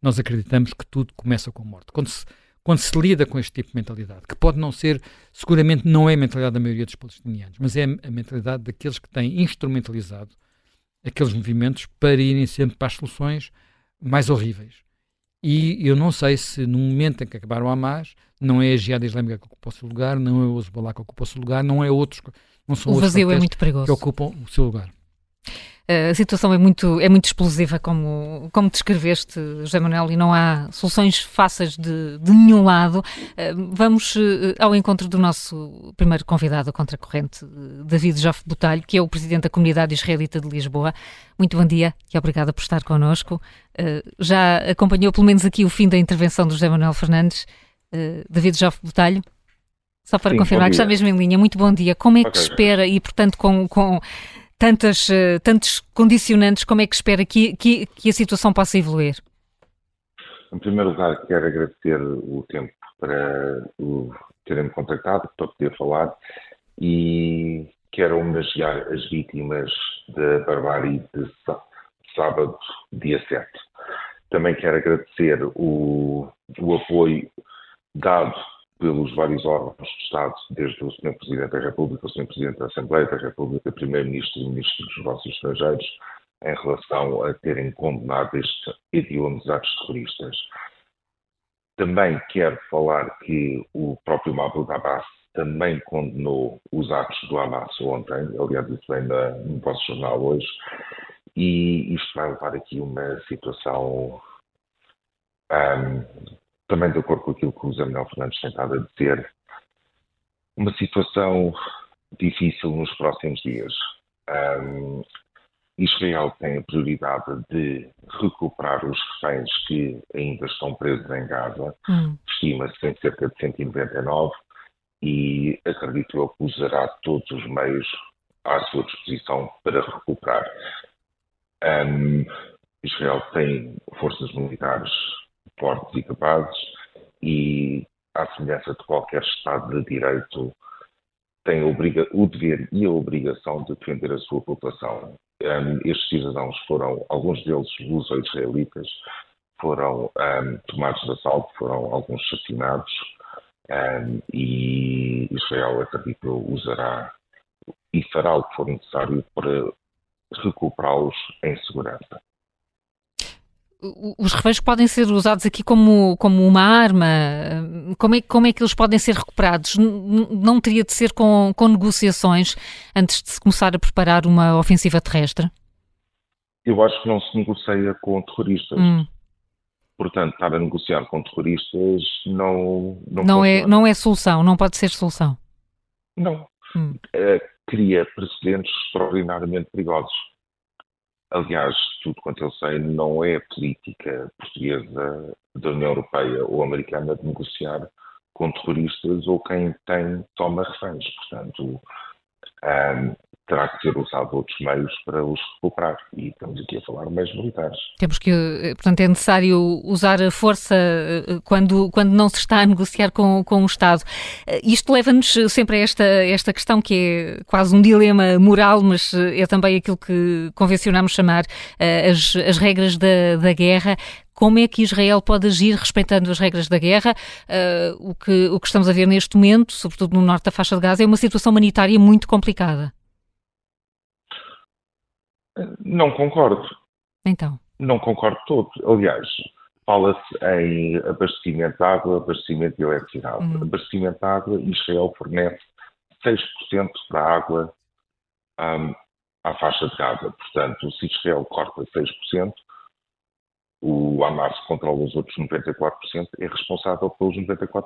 Speaker 3: Nós acreditamos que tudo começa com a morte. Quando se, quando se lida com este tipo de mentalidade, que pode não ser, seguramente não é a mentalidade da maioria dos palestinianos, mas é a mentalidade daqueles que têm instrumentalizado aqueles movimentos para irem sempre para as soluções mais horríveis. E eu não sei se no momento em que acabar o Hamas, não é a Jihad Islâmica que ocupa o seu lugar, não é o Hezbollah que ocupa o seu lugar, não é outros, não são
Speaker 2: o vazio é muito perigoso.
Speaker 3: que ocupam o seu lugar.
Speaker 2: Eh, a situação é muito, é muito explosiva, como, como descreveste, José Manuel, e não há soluções fáceis de, de nenhum lado. Eh, vamos eh, ao encontro do nosso primeiro convidado contra a corrente, David Joff Botalho, que é o presidente da Comunidade Israelita de Lisboa. Muito bom dia e obrigada por estar connosco. Já acompanhou pelo menos aqui o fim da intervenção do José Manuel Fernandes. David Joff Botalho, só para Sim, confirmar que está mesmo em linha. Muito bom dia. Como é que okay. espera, e portanto com, com tantas, uh, tantos condicionantes, como é que espera que, que, que a situação possa evoluir?
Speaker 5: Em primeiro lugar, quero agradecer o tempo para terem-me contactado, para poder falar e quero homenagear as vítimas da barbárie de sábado, dia 7. Também quero agradecer o, o apoio dado pelos vários órgãos do Estado, desde o Sr. Presidente da República, o Sr. Presidente da Assembleia da República, Primeiro-Ministro e Ministro dos Negócios Estrangeiros, em relação a terem condenado estes hediondos atos terroristas. Também quero falar que o próprio Mahmoud Abbas também condenou os atos do Hamas ontem, aliás, isso vem no vosso jornal hoje, e isto vai levar aqui uma situação um, também de acordo com aquilo que o José Manuel Fernandes tem estado a dizer, uma situação difícil nos próximos dias. Um, Israel tem a prioridade de recuperar os reféns que ainda estão presos em Gaza, hum. estima-se em cerca de 199, e acredito eu que usará todos os meios à sua disposição para recuperar. Um, Israel tem forças militares fortes e capazes e, à semelhança de qualquer Estado de Direito, tem o dever e a obrigação de defender a sua população. Um, estes cidadãos foram, alguns deles luso-israelitas, foram um, tomados de assalto, foram alguns assassinados um, e Israel, acredito, usará e fará o que for necessário para recuperá-los em segurança.
Speaker 2: Os reféns podem ser usados aqui como, como uma arma? Como é, como é que eles podem ser recuperados? Não teria de ser com, com negociações antes de se começar a preparar uma ofensiva terrestre?
Speaker 5: Eu acho que não se negocia com terroristas. Hum. Portanto, estar a negociar com terroristas não.
Speaker 2: Não, não é, não é solução, não pode ser solução.
Speaker 5: Não. Hum. Uh, cria precedentes extraordinariamente perigosos. Aliás, tudo quanto eu sei, não é política portuguesa da União Europeia ou americana de negociar com terroristas ou quem tem toma reféns. Portanto, um, terá que ser usado outros meios para os recuperar. E estamos aqui a falar de meios militares.
Speaker 2: Temos que, eh, portanto, é necessário usar a força eh, quando, quando não se está a negociar com, com o Estado. Eh, isto leva-nos sempre a esta, esta questão que é quase um dilema moral, mas é também aquilo que convencionamos chamar as, as regras da, da guerra como é que Israel pode agir respeitando as regras da guerra. Uh, o, que, o que estamos a ver neste momento, sobretudo no norte da faixa de Gaza, é uma situação humanitária muito complicada.
Speaker 5: Não concordo.
Speaker 2: Então?
Speaker 5: Não concordo todo. Aliás, fala-se em abastecimento de água, abastecimento de eletricidade. Uhum. Abastecimento de água, Israel fornece 6% da água um, à faixa de Gaza. Portanto, se Israel corta 6%, o Hamas controla os outros 94%, é responsável pelos 94%.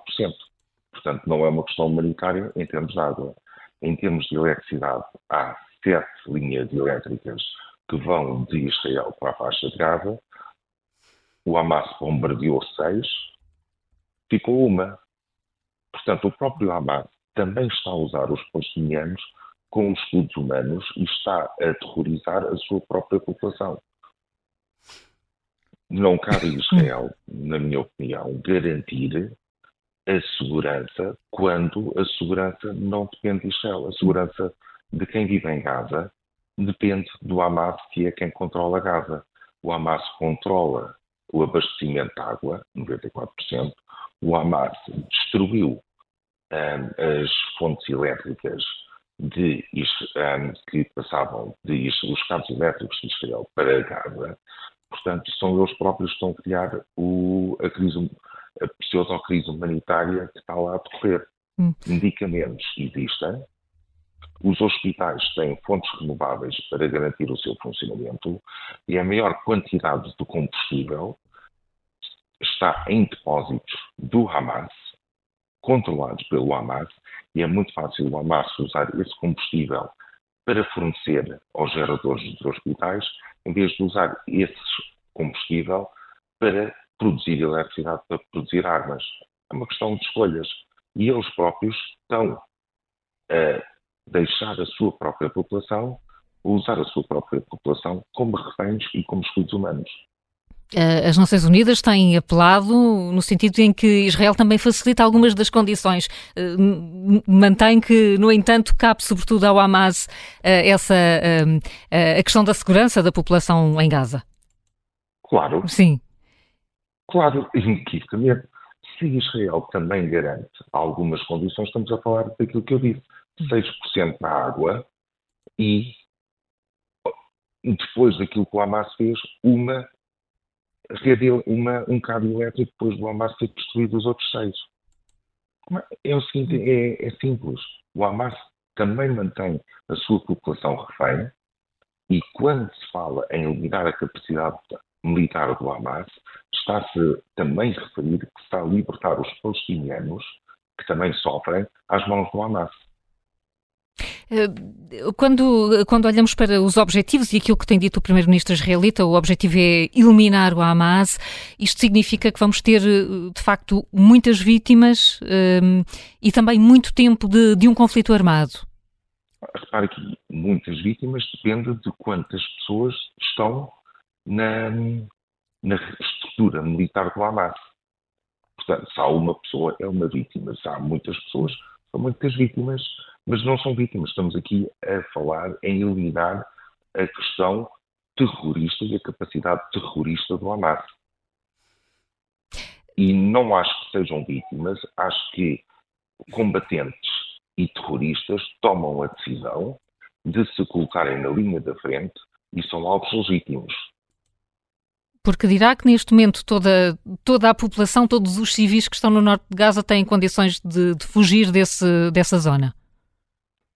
Speaker 5: Portanto, não é uma questão humanitária em termos de água. Em termos de eletricidade, há sete linhas elétricas que vão de Israel para a faixa de Gaza. O Hamas bombardeou seis, ficou uma. Portanto, o próprio Hamas também está a usar os palestinianos com os escudos humanos e está a aterrorizar a sua própria população. Não cabe a Israel, na minha opinião, garantir a segurança quando a segurança não depende de Israel. A segurança de quem vive em Gaza depende do Hamas, que é quem controla Gaza. O Hamas controla o abastecimento de água, 94%. O Hamas destruiu um, as fontes elétricas de, um, que passavam de, os cabos elétricos de Israel para Gaza. Portanto, são eles próprios que estão a criar o, a crise, a pseudo-crise humanitária que está lá a decorrer. Hum. Medicamentos existem, os hospitais têm fontes renováveis para garantir o seu funcionamento e a maior quantidade de combustível está em depósitos do Hamas, controlados pelo Hamas, e é muito fácil o Hamas usar esse combustível para fornecer aos geradores dos hospitais, em vez de usar esse combustível para produzir eletricidade, para produzir armas. É uma questão de escolhas. E eles próprios estão a deixar a sua própria população, usar a sua própria população como reféns e como escudos humanos.
Speaker 2: Eh, as Nações Unidas têm apelado no sentido em que Israel também facilita algumas das condições. Eh, mantém que, no entanto, cabe sobretudo ao Hamas eh, essa, a questão da segurança da população em Gaza.
Speaker 5: Claro.
Speaker 2: Sim.
Speaker 5: Claro, inequivocamente. Se Israel também garante algumas condições, estamos a falar daquilo que eu disse 6% da água e depois daquilo que o Hamas fez, uma rede, uma, um cabo elétrico depois do Hamas ter destruído os outros seis. É o seguinte, é, é simples. O Hamas também mantém a sua população refém e quando se fala em eliminar a capacidade militar do Hamas, está-se também a referir que está a libertar os palestinianos que também sofrem às mãos do Hamas.
Speaker 2: Quando, quando olhamos para os objetivos e aquilo que tem dito o primeiro-ministro israelita, o objetivo é eliminar o Hamas, isto significa que vamos ter, de facto, muitas vítimas um, e também muito tempo de, de um conflito armado.
Speaker 5: Repare que muitas vítimas depende de quantas pessoas estão na, na estrutura militar do Hamas. Portanto, se há uma pessoa, é uma vítima. Se há muitas pessoas, são muitas vítimas, mas não são vítimas. Estamos aqui a falar em eliminar a questão terrorista e a capacidade terrorista do Hamas. E não acho que sejam vítimas, acho que combatentes e terroristas tomam a decisão de se colocarem na linha da frente e são alvos legítimos.
Speaker 2: Porque dirá que neste momento toda, toda a população, todos os civis que estão no norte de Gaza têm condições de, de fugir desse, dessa zona?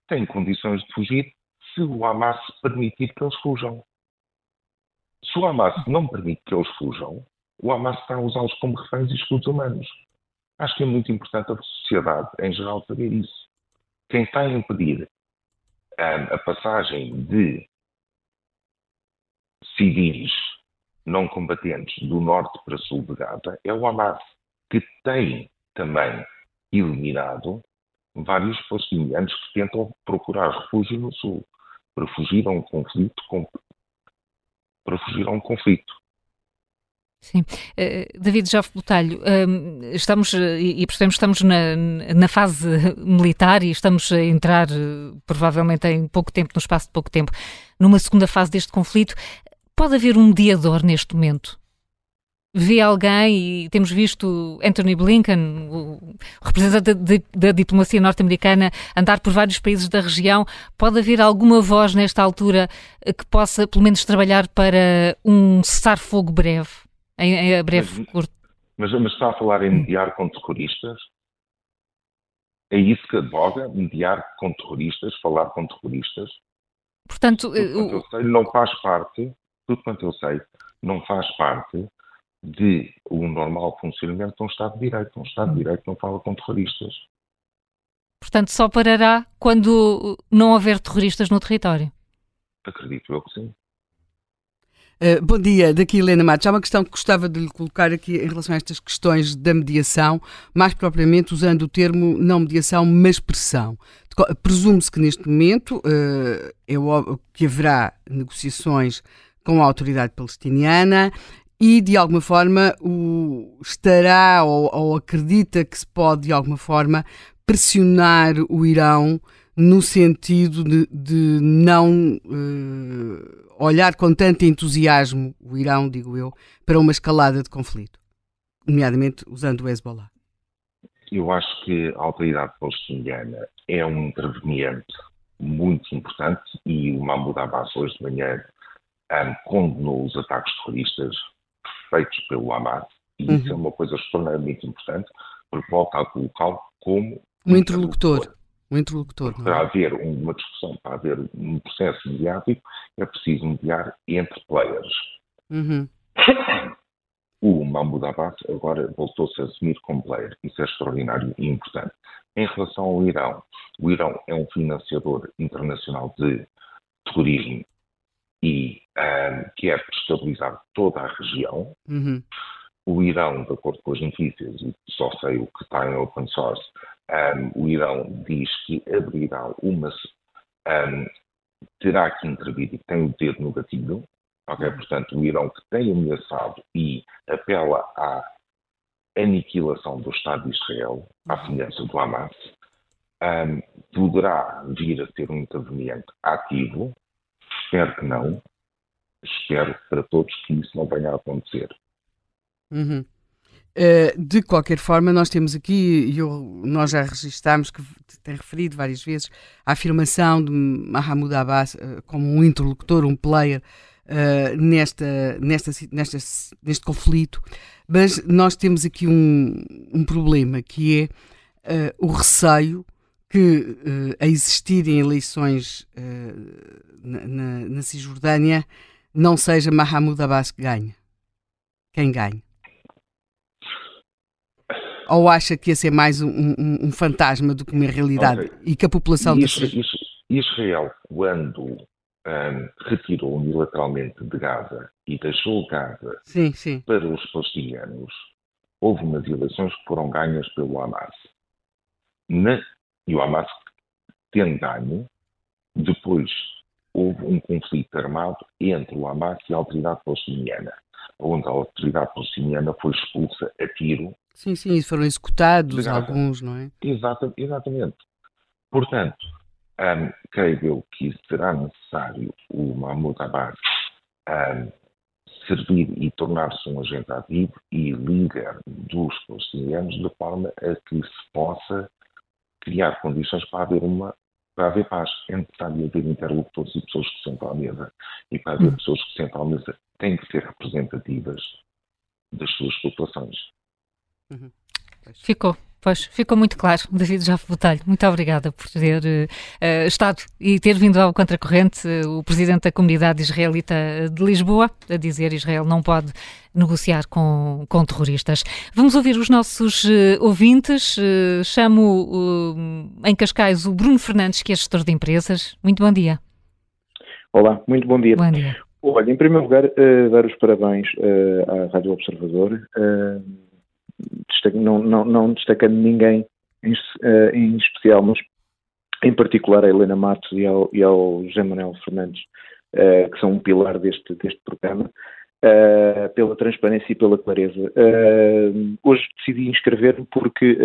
Speaker 5: Têm condições de fugir se o Hamas permitir que eles fujam. Se o Hamas não permite que eles fujam, o Hamas está a usá-los como reféns e escudos humanos. Acho que é muito importante a sociedade, em geral, saber isso. Quem está a impedir um, a passagem de civis não combatentes do norte para sul de Gaza é o Hamas, que tem também eliminado vários palestinianos que tentam procurar refúgio no sul, para fugir a um conflito, para fugir a um conflito.
Speaker 2: Sim. Uh, David Jove Botalho, uh, estamos, uh, e percebemos que estamos na, na fase militar e estamos a entrar, provavelmente em pouco tempo, no espaço de pouco tempo, numa segunda fase deste conflito. Pode haver um mediador neste momento? Vê alguém, e temos visto Anthony Blinken, o representante da diplomacia norte-americana, andar por vários países da região. Pode haver alguma voz nesta altura que possa, pelo menos, trabalhar para um cessar-fogo breve? em, em breve
Speaker 5: mas,
Speaker 2: curto.
Speaker 5: Mas, mas, está a falar em mediar com terroristas? É isso que advoga? Mediar com terroristas? Falar com terroristas?
Speaker 2: Portanto,
Speaker 5: eu sei, não faz parte, tudo quanto eu sei, não faz parte de um normal funcionamento de um Estado de Direito. Um Estado de Direito não fala com terroristas.
Speaker 2: Portanto, só parará quando não houver terroristas no território?
Speaker 5: Acredito eu que sim.
Speaker 4: Uh, bom dia, daqui Helena Matos. Há uma questão que gostava de lhe colocar aqui em relação a estas questões da mediação, mais propriamente usando o termo não mediação, mas pressão. Presume-se que neste momento uh, é óbvio que haverá negociações com a autoridade palestiniana e, de alguma forma, o, estará ou, ou acredita que se pode, de alguma forma, pressionar o Irão no sentido de, de não uh, olhar com tanto entusiasmo o Irão, digo eu, para uma escalada de conflito, nomeadamente usando o Hezbollah?
Speaker 5: Eu acho que a autoridade palestiniana é um interveniente muito importante e o Mahmoud Abbas hoje de manhã um, condenou os ataques terroristas feitos pelo Hamas e uhum. isso é uma coisa extremamente importante porque volta a colocá-lo como
Speaker 4: um interlocutor. um interlocutor.
Speaker 5: Para é? haver uma discussão, para haver um processo mediático, é preciso mediar entre players.
Speaker 4: Uhum.
Speaker 5: O Mahmoud Abbas agora voltou-se a assumir como player. Isso é extraordinário e importante. Em relação ao Irão, o Irão é um financiador internacional de terrorismo e um, quer estabilizar toda a região.
Speaker 4: Uhum.
Speaker 5: O Irão, de acordo com as notícias, e só sei o que está em open source, um, o Irão diz que abrirá uma. Um, terá que intervir e tem o dedo no gatilho. Okay? Portanto, o Irão que tem ameaçado e apela à aniquilação do Estado de Israel, à semelhança do Hamas, poderá vir a ser um interveniente ativo. Espero que não. Espero para todos que isso não venha a acontecer.
Speaker 4: Uhum. Uh, de qualquer forma, nós temos aqui, eu, nós já registámos, que tem referido várias vezes, a afirmação de Mahmoud Abbas uh, como um interlocutor, um player uh, nesta, nesta, nesta, neste conflito, mas nós temos aqui um, um problema que é o receio que, a existirem eleições na, na, na Cisjordânia, não seja Mahmoud Abbas que ganhe. Quem ganha? Ou acha que esse é mais um, um, um fantasma do que uma realidade okay. e que a população
Speaker 5: isso, isso, Israel, quando um, retirou unilateralmente de Gaza e deixou Gaza
Speaker 4: sim, sim.
Speaker 5: para os palestinianos, houve umas eleições que foram ganhas pelo Hamas. Na, e o Hamas, tendo ganho, depois houve um conflito armado entre o Hamas e a autoridade palestiniana, onde a autoridade palestiniana foi expulsa a tiro.
Speaker 4: Sim, sim, foram executados alguns, não é?
Speaker 5: Exata, exatamente. Portanto, um, creio eu que será necessário o Mahmoud Abbas um, servir e tornar-se um agente ativo e líder dos palestinianos de forma a que se possa criar condições para haver uma para haver paz é necessário haver interlocutores e pessoas que sentam à mesa e para haver hum. pessoas que sentam à mesa têm que ser representativas das suas populações.
Speaker 2: Uhum. Ficou. Pois, ficou muito claro, David Jafo Botelho. Muito obrigada por ter uh, estado e ter vindo ao Contracorrente, uh, o Presidente da Comunidade Israelita de Lisboa, a dizer Israel não pode negociar com, com terroristas. Vamos ouvir os nossos uh, ouvintes. chamo em Cascais o Bruno Fernandes, que é gestor de empresas. Muito bom dia.
Speaker 6: Olá, muito bom dia.
Speaker 2: Bom dia.
Speaker 6: Olha, em primeiro lugar, dar os parabéns à Rádio Observador não, não, não destacando ninguém em, uh, em, especial, mas em particular a Helena Matos e ao, e ao José Manuel Fernandes, uh, que são um pilar deste, deste programa, uh, pela transparência e pela clareza. hoje decidi inscrever-me porque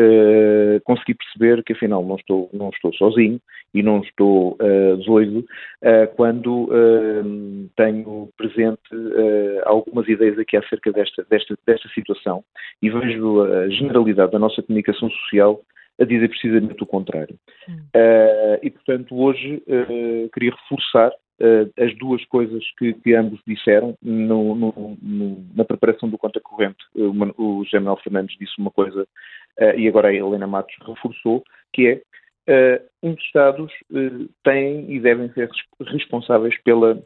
Speaker 6: consegui perceber que afinal não estou, não estou sozinho e não estou uh, doido uh, quando uh, tenho presente algumas ideias aqui acerca desta, desta, desta situação e vejo a generalidade da nossa comunicação social a dizer precisamente o contrário. Hum. e, portanto, hoje queria reforçar as duas coisas que, que ambos disseram no, no, no, na preparação do conta corrente. O, o José Manuel Fernandes disse uma coisa e agora a Helena Matos reforçou, que é uh, uns Estados uh, têm e devem ser responsáveis pela,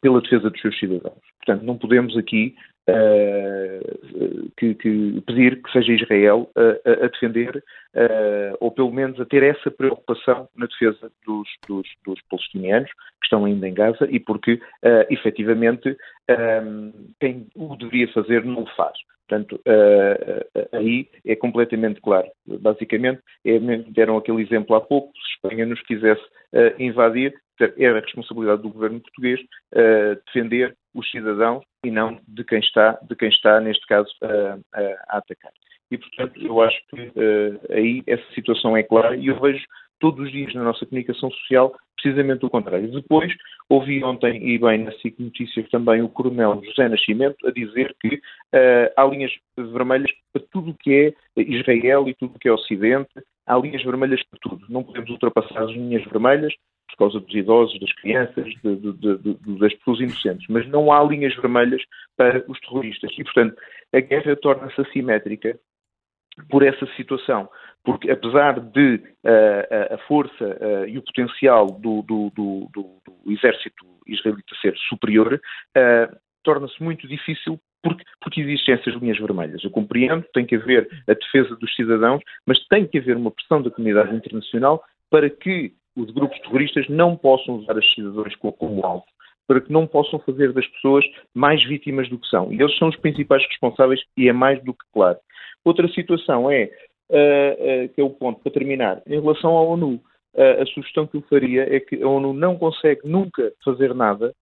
Speaker 6: pela defesa dos seus cidadãos. Portanto, não podemos aqui uh, que, que pedir que seja Israel a, a defender, ou pelo menos a ter essa preocupação na defesa dos, dos, dos palestinianos que estão ainda em Gaza e porque, efetivamente, quem o deveria fazer não o faz. Portanto, uh, aí é completamente claro. Basicamente, é, deram aquele exemplo há pouco, se Espanha nos quisesse uh, invadir, era a responsabilidade do governo português uh, defender os cidadãos e não de quem está, de quem está neste caso, a atacar. E, portanto, eu acho que aí essa situação é clara e eu vejo todos os dias na nossa comunicação social precisamente o contrário. Depois, ouvi ontem, e bem na SIC Notícias também, o coronel José Nascimento a dizer que uh, há linhas vermelhas para tudo o que é Israel e tudo o que é Ocidente, há linhas vermelhas para tudo. Não podemos ultrapassar as linhas vermelhas por causa dos idosos, das crianças, de, de, de, das pessoas inocentes, mas não há linhas vermelhas para os terroristas. E, portanto, a guerra torna-se assimétrica por essa situação porque apesar de uh, a força uh, e o potencial do, do, do, do, exército israelita ser superior, uh, torna-se muito difícil porque, porque, existem essas linhas vermelhas. Eu compreendo, tem que haver a defesa dos cidadãos, mas tem que haver uma pressão da comunidade internacional para que os grupos terroristas não possam usar os cidadãos como, alvo para que não possam fazer das pessoas mais vítimas do que são. E eles são os principais responsáveis e é mais do que claro. Outra situação é uh, que é o ponto para terminar. Em relação à ONU, uh, a sugestão que eu faria é que a ONU não consegue nunca fazer nada,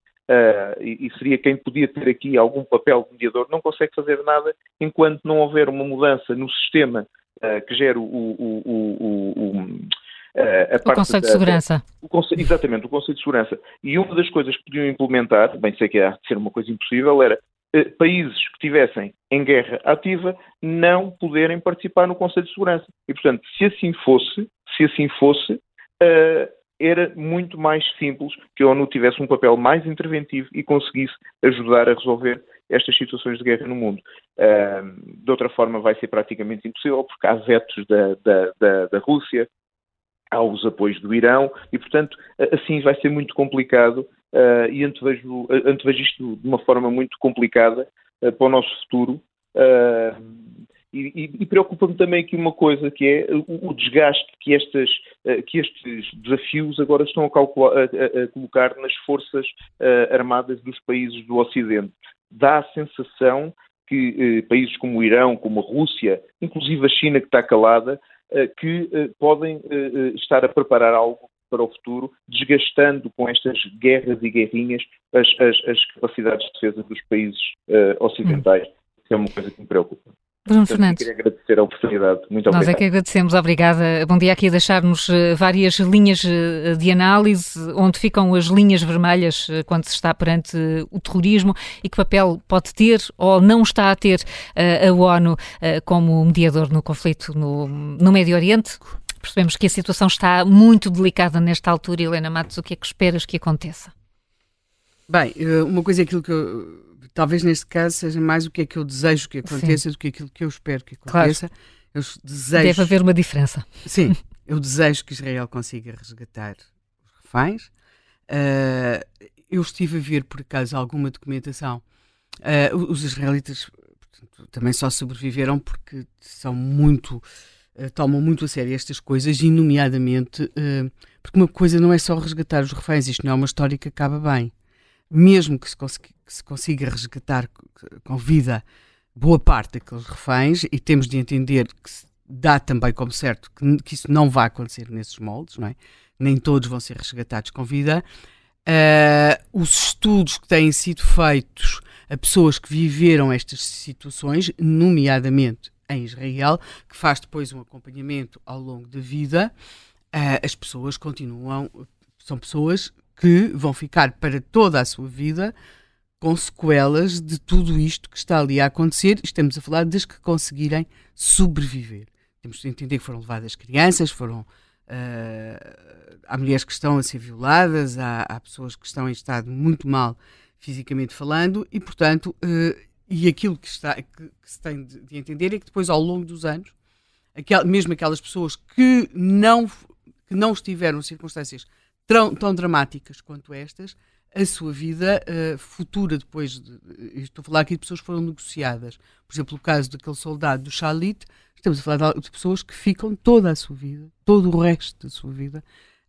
Speaker 6: e, e, seria quem podia ter aqui algum papel de mediador, não consegue fazer nada enquanto não houver uma mudança no sistema que gera o, o, o,
Speaker 2: o o Conselho de Segurança.
Speaker 6: O Conselho, exatamente, o Conselho de Segurança. E uma das coisas que podiam implementar, bem sei que há de ser uma coisa impossível, era eh, países que estivessem em guerra ativa não poderem participar no Conselho de Segurança. E, portanto, se assim fosse, se assim fosse, uh, era muito mais simples que a ONU tivesse um papel mais interventivo e conseguisse ajudar a resolver estas situações de guerra no mundo. De outra forma, vai ser praticamente impossível, porque há vetos da, da, da, da Rússia, há os apoios do Irão, e, portanto, assim vai ser muito complicado uh, e antevejo, antevejo isto de uma forma muito complicada uh, para o nosso futuro. E, e, e preocupa-me também aqui uma coisa que é o, o desgaste que, estas, que estes desafios agora estão a, calcular, a, a, a colocar nas forças armadas dos países do Ocidente. Dá a sensação que eh, países como o Irão, como a Rússia, inclusive a China que está calada, eh, que eh, podem estar a preparar algo para o futuro, desgastando com estas guerras e guerrinhas as, as, as capacidades de defesa dos países ocidentais. Hum. É uma coisa que me preocupa.
Speaker 2: Bruno Fernandes.
Speaker 6: Queria agradecer a oportunidade. Muito
Speaker 2: Nós
Speaker 6: obrigado.
Speaker 2: é que agradecemos. Obrigada. Bom dia aqui a deixar-nos eh, várias linhas eh, de análise, onde ficam as linhas vermelhas eh, quando se está perante o terrorismo e que papel pode ter ou não está a ter a ONU como mediador no conflito no, no Médio Oriente. Percebemos que a situação está muito delicada nesta altura. Helena Matos, o que é que esperas que aconteça?
Speaker 4: Bem, uma coisa é aquilo que eu talvez neste caso seja mais o que é que eu desejo que aconteça Sim. do que aquilo que eu espero que aconteça. Claro. Eu desejo...
Speaker 2: Deve haver uma diferença.
Speaker 4: Sim, eu desejo que Israel consiga resgatar os reféns. Uh, eu estive a ver, por acaso, alguma documentação. Uh, os israelitas portanto, também só sobreviveram porque são muito. Uh, tomam muito a sério estas coisas, e, nomeadamente, porque uma coisa não é só resgatar os reféns, isto não é uma história que acaba bem mesmo que se, consiga, que se consiga resgatar com vida boa parte daqueles reféns, e temos de entender que dá também como certo que, que, isso não vai acontecer nesses moldes, é? nem todos vão ser resgatados com vida. Uh, os estudos que têm sido feitos a pessoas que viveram estas situações, nomeadamente em Israel, que faz depois um acompanhamento ao longo da vida, uh, as pessoas continuam, são pessoas que vão ficar para toda a sua vida com sequelas de tudo isto que está ali a acontecer. Estamos a falar das que conseguirem sobreviver. Temos de entender que foram levadas crianças, foram. Uh, há mulheres que estão a ser violadas, há, há, pessoas que estão em estado muito mal fisicamente falando, e portanto, uh, e aquilo que, está, que, que se tem de, de, entender é que depois, ao longo dos anos, aquel, mesmo aquelas pessoas que não, que não estiveram em circunstâncias tão, tão dramáticas quanto estas, a sua vida uh, futura depois de, estou a falar aqui de pessoas que foram negociadas. Por exemplo o caso daquele soldado do Chalit estamos a falar de, pessoas que ficam toda a sua vida todo o resto da sua vida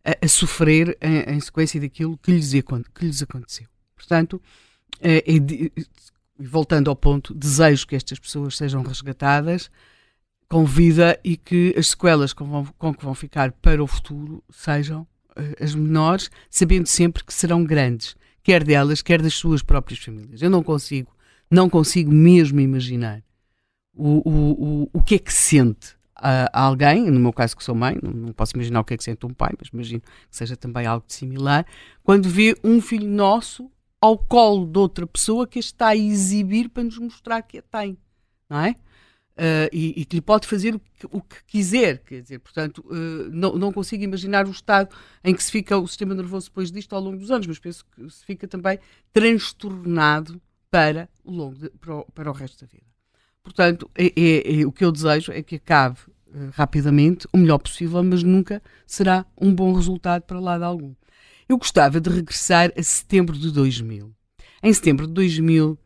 Speaker 4: a, a sofrer em, em, sequência daquilo que lhes, que lhes aconteceu. Portanto uh, é voltando ao ponto desejo que estas pessoas sejam resgatadas com vida e que as sequelas com, com que vão ficar para o futuro sejam as menores, sabendo sempre que serão grandes, quer delas, quer das suas próprias famílias. Eu não consigo, não consigo mesmo imaginar o, o, o, o que é que sente a, alguém, no meu caso que sou mãe, não, não, posso imaginar o que é que sente um pai, mas imagino que seja também algo similar, quando vê um filho nosso ao colo de outra pessoa que está a exibir para nos mostrar que a tem, não é? Uh, e, e, que lhe pode fazer o que, o que quiser, quer dizer, portanto, uh, não, não consigo imaginar o estado em que se fica o sistema nervoso depois disto ao longo dos anos, mas penso que se fica também transtornado para o, longo de, para, o, para o resto da vida. Portanto, é, é, é, o que eu desejo é que acabe uh, rapidamente, o melhor possível, mas nunca será um bom resultado para lado algum. Eu gostava de regressar a setembro de 2000. Em setembro de 2000,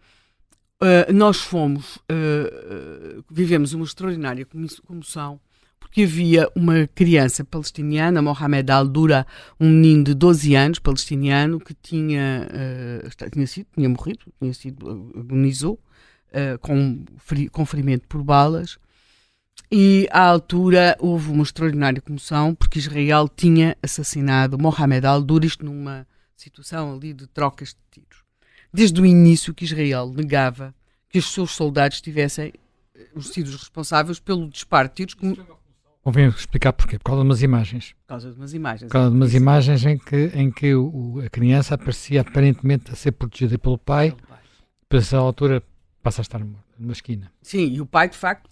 Speaker 4: Uh, nós fomos, uh, vivemos uma extraordinária comoção, porque havia uma criança palestiniana, Mohamed Al-Dura, um menino de 12 anos, palestiniano, que tinha, tinha, sido, tinha morrido, tinha sido, agonizou, com, com ferimento por balas, e à altura houve uma extraordinária comoção, porque Israel tinha assassinado Mohamed Al-Dura, isto numa situação ali de trocas de tiros desde o início que Israel negava que os seus soldados tivessem eh, sido responsáveis pelo disparo de tiros.
Speaker 3: Convém explicar porquê. Por causa de umas imagens.
Speaker 4: Por causa de umas imagens.
Speaker 3: Por causa de umas imagens em que, em que o, a criança aparecia aparentemente a ser protegida pelo pai, para essa altura passa a estar numa esquina.
Speaker 4: Sim, e o pai, de facto,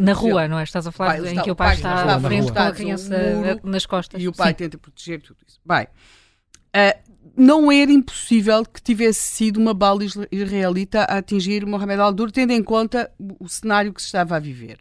Speaker 2: na rua, não é? Estás a falar pai, em está, que o pai, pai está, está à frente com a criança um nas costas.
Speaker 4: E o pai Sim. tenta proteger tudo isso. Bem, uh, não era impossível que tivesse sido uma bala israelita a atingir Mohamed al-Dur, tendo em conta o cenário que se estava a viver.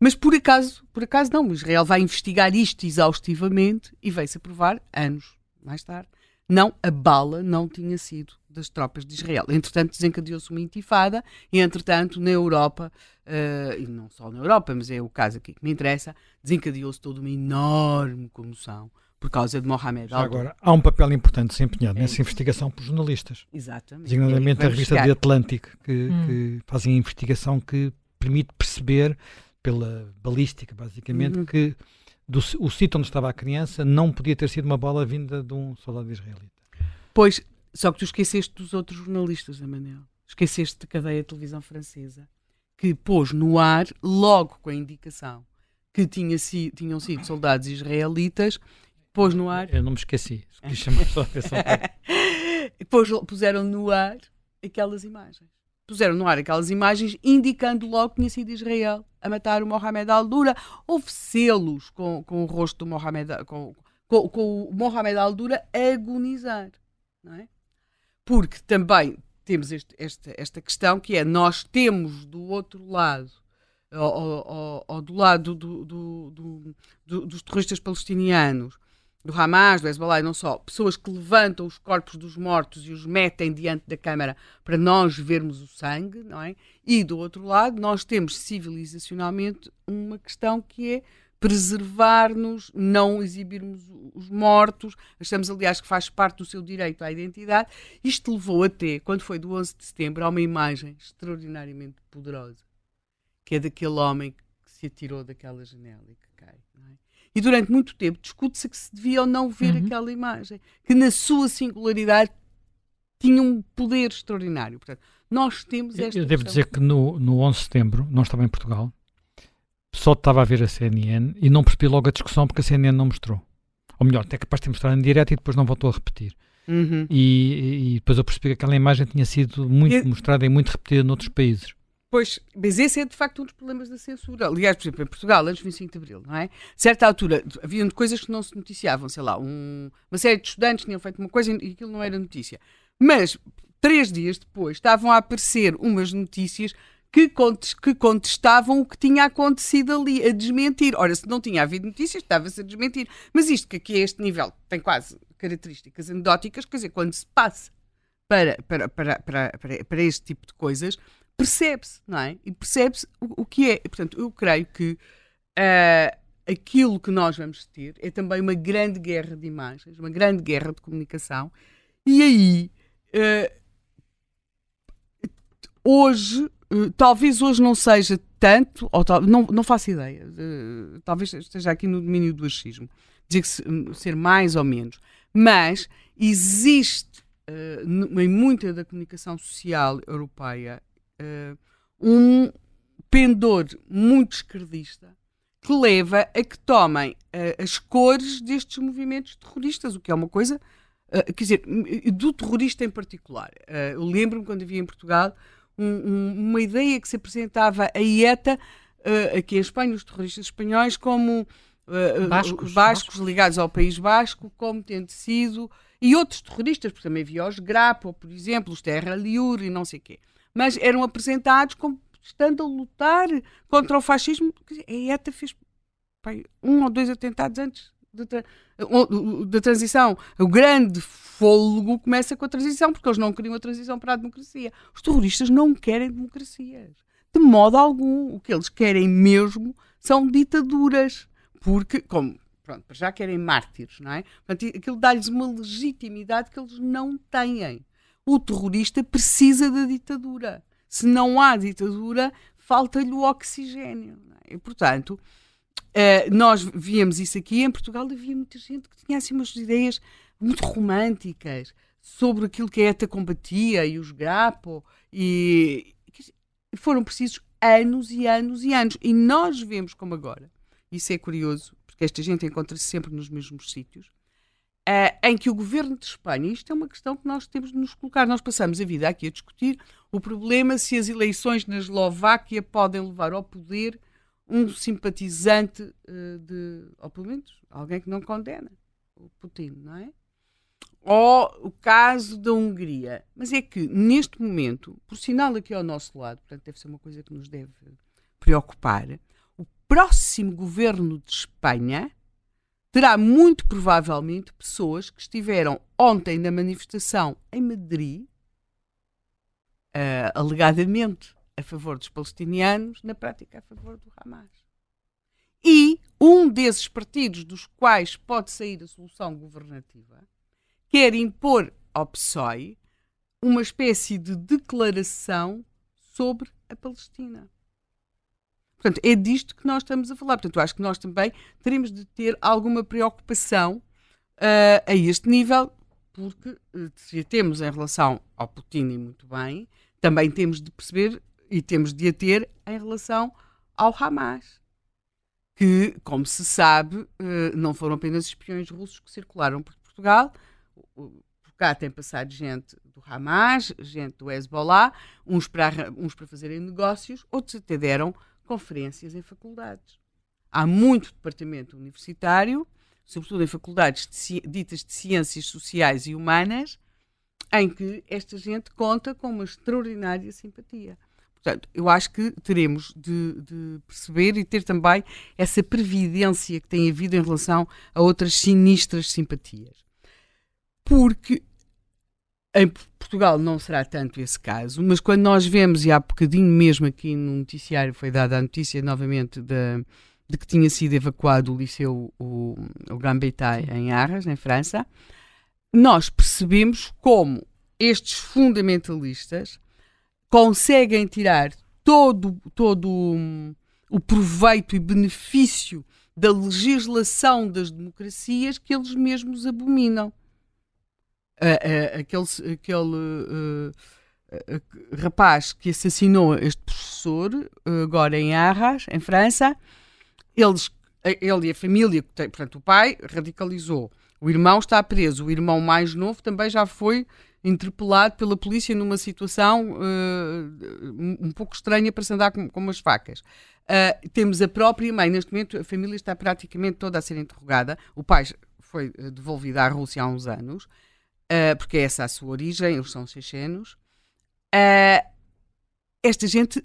Speaker 4: Mas por acaso, por acaso não, Israel vai investigar isto exaustivamente e veio-se a provar, anos mais tarde, não, a bala não tinha sido das tropas de Israel. Entretanto, desencadeou-se uma intifada e, entretanto, na Europa, uh, e não só na Europa, mas é o caso aqui que me interessa, desencadeou-se toda uma enorme comoção por causa de Mohamed
Speaker 3: al Agora, há um papel importante desempenhado é nessa investigação por jornalistas.
Speaker 4: Exatamente.
Speaker 3: Designadamente a revista The Atlantic, que, hum. que fazem a investigação que permite perceber, pela balística, basicamente, uhum. que do, o sítio onde estava a criança não podia ter sido uma bola vinda de um soldado israelita.
Speaker 4: Pois, só que tu esqueceste dos outros jornalistas, Manel. Esqueceste da cadeia de televisão francesa, que pôs no ar, logo com a indicação que tinha si, tinham sido soldados israelitas, pôs no ar.
Speaker 3: Eu não me esqueci, quis chamar só a atenção.
Speaker 4: pôs, puseram no ar aquelas imagens. Puseram no ar aquelas imagens indicando logo que tinha sido Israel a matar o Mohamed Al-Dura. Houve selos com, com o rosto do Mohamed, com, com, com o Mohamed Al-Dura a agonizar. Não é? Porque também temos este, esta, esta questão que é nós temos do outro lado ou, ou, ou do lado do, do, do, dos terroristas palestinianos do Hamas, do Hezbollah e não só, pessoas que levantam os corpos dos mortos e os metem diante da Câmara para nós vermos o sangue, não é? E do outro lado, nós temos civilizacionalmente uma questão que é preservar-nos, não exibirmos os mortos. Achamos, aliás, que faz parte do seu direito à identidade. Isto levou até, quando foi do 11 de setembro, a uma imagem extraordinariamente poderosa, que é daquele homem que se atirou daquela janela e que cai. Não é? E durante muito tempo discute-se que se devia ou não ver uhum. aquela imagem, que na sua singularidade tinha um poder extraordinário. Portanto, nós temos esta.
Speaker 3: Eu devo dizer que no, no 11 de setembro, não estava em Portugal, só estava a ver a CNN e não percebi logo a discussão porque a CNN não mostrou. Ou melhor, até capaz de ter mostrado em direto e depois não voltou a repetir. Uhum. E, e, depois eu percebi que aquela imagem tinha sido muito mostrada e muito repetida noutros países.
Speaker 4: Pois, mas esse é de facto um dos problemas da censura. Aliás, por exemplo, em Portugal, antes do 25 de Abril, não é? Certa altura, haviam coisas que não se noticiavam, sei lá, um, uma série de estudantes tinham feito uma coisa e aquilo não era notícia. Mas, três dias depois, estavam a aparecer umas notícias que, contestavam o que tinha acontecido ali, a desmentir. Ora, se não tinha havido notícias, estava-se a desmentir. Mas isto que aqui a este nível tem quase características anedóticas, quer dizer, quando se passa para, para, para, para, para este tipo de coisas, percebe-se, não é? E percebe-se o, o, que é. E, portanto, eu creio que uh, aquilo que nós vamos ter é também uma grande guerra de imagens, uma grande guerra de comunicação. E aí, uh, hoje, uh, talvez hoje não seja tanto, ou tal, não, não faço ideia, talvez esteja aqui no domínio do achismo, dizer que se, ser mais ou menos, mas existe em muita da comunicação social europeia uh, um pendor muito esquerdista que leva a que tomem uh, as cores destes movimentos terroristas, o que é uma coisa, uh, quer dizer, do terrorista em particular. eu lembro-me quando havia em Portugal um, um, uma ideia que se apresentava a IETA, aqui em Espanha, os terroristas espanhóis, como bascos, bascos, ligados ao País Basco, como tendo sido, e outros terroristas, porque também havia os Grapo, por exemplo, os Terra Liure e não sei o quê mas eram apresentados como estando a lutar contra o fascismo. A ETA fez um ou dois atentados antes da, transição. O grande fôlego começa com a transição, porque eles não queriam a transição para a democracia. Os terroristas não querem democracias. De modo algum. O que eles querem mesmo são ditaduras. Porque, como pronto, já querem mártires, não é? Portanto, aquilo dá-lhes uma legitimidade que eles não têm o terrorista precisa da ditadura. Se não há ditadura, falta-lhe o oxigênio. É? E, portanto, uh, nós víamos isso aqui. Em Portugal havia muita gente que tinha assim umas ideias muito românticas sobre aquilo que a ETA combatia e os Grapo. E foram precisos anos e anos e anos. E nós vemos como agora, isso é curioso, porque esta gente encontra-se sempre nos mesmos sítios, uh, em que o governo de Espanha, isto é uma questão que nós temos de nos colocar, nós passamos a vida aqui a discutir o problema se as eleições na Eslováquia podem levar ao poder um simpatizante uh, de, ou pelo menos alguém que não condena o Putin, não é? Ou o caso da Hungria. Mas é que, neste momento, por sinal aqui ao nosso lado, portanto deve ser uma coisa que nos deve preocupar, o próximo governo de Espanha terá muito provavelmente pessoas que estiveram ontem na manifestação em Madrid uh, alegadamente a favor dos palestinianos, na prática a favor do Hamas. E um desses partidos dos quais pode sair a solução governativa quer impor ao PSOE uma espécie de declaração sobre a Palestina. Portanto, é disto que nós estamos a falar. Portanto, acho que nós também teremos de ter alguma preocupação uh, a este nível, porque uh, se a temos em relação ao Putin e muito bem, também temos de perceber e temos de a ter em relação ao Hamas. Que, como se sabe, uh, não foram apenas espiões russos que circularam por Portugal. Por cá tem passado gente do Hamas, gente do Hezbollah, uns para, uns para fazerem negócios, outros até deram conferências em faculdades. Há muito departamento universitário, sobretudo em faculdades de, ditas de ciências sociais e humanas, em que esta gente conta com uma extraordinária simpatia. Portanto, eu acho que teremos de, de, perceber e ter também essa previdência que tem havido em relação a outras sinistras simpatias. Porque em Portugal não será tanto esse caso, mas quando nós vemos, e há bocadinho mesmo aqui no noticiário foi dada a notícia novamente de, de que tinha sido evacuado o liceu, o, o Gambetta em Arras, em França, nós percebemos como estes fundamentalistas conseguem tirar todo, todo um, o proveito e benefício da legislação das democracias que eles mesmos abominam aquele, aquele uh, rapaz que assassinou este professor, agora em Arras, em França, eles, ele e a família, portanto, o pai radicalizou. O irmão está preso. O irmão mais novo também já foi interpelado pela polícia numa situação uh, um pouco estranha para se andar com, com umas facas. Uh, temos a própria mãe, neste momento a família está praticamente toda a ser interrogada. O pai foi devolvido à Rússia há uns anos uh, porque é essa a sua origem, eles são chechenos. Uh, esta gente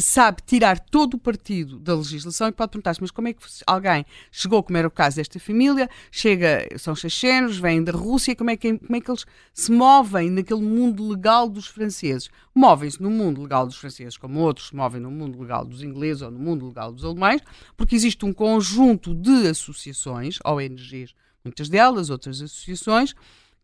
Speaker 4: sabe tirar todo o partido da legislação e pode perguntar-se, mas como é que alguém chegou, como era o caso desta família, chega, são chechenos, vêm da Rússia, como é, que, como é que eles se movem naquele mundo legal dos franceses? Movem-se no mundo legal dos franceses, como outros se movem no mundo legal dos ingleses ou no mundo legal dos alemães, porque existe um conjunto de associações, ONGs, muitas delas, outras associações,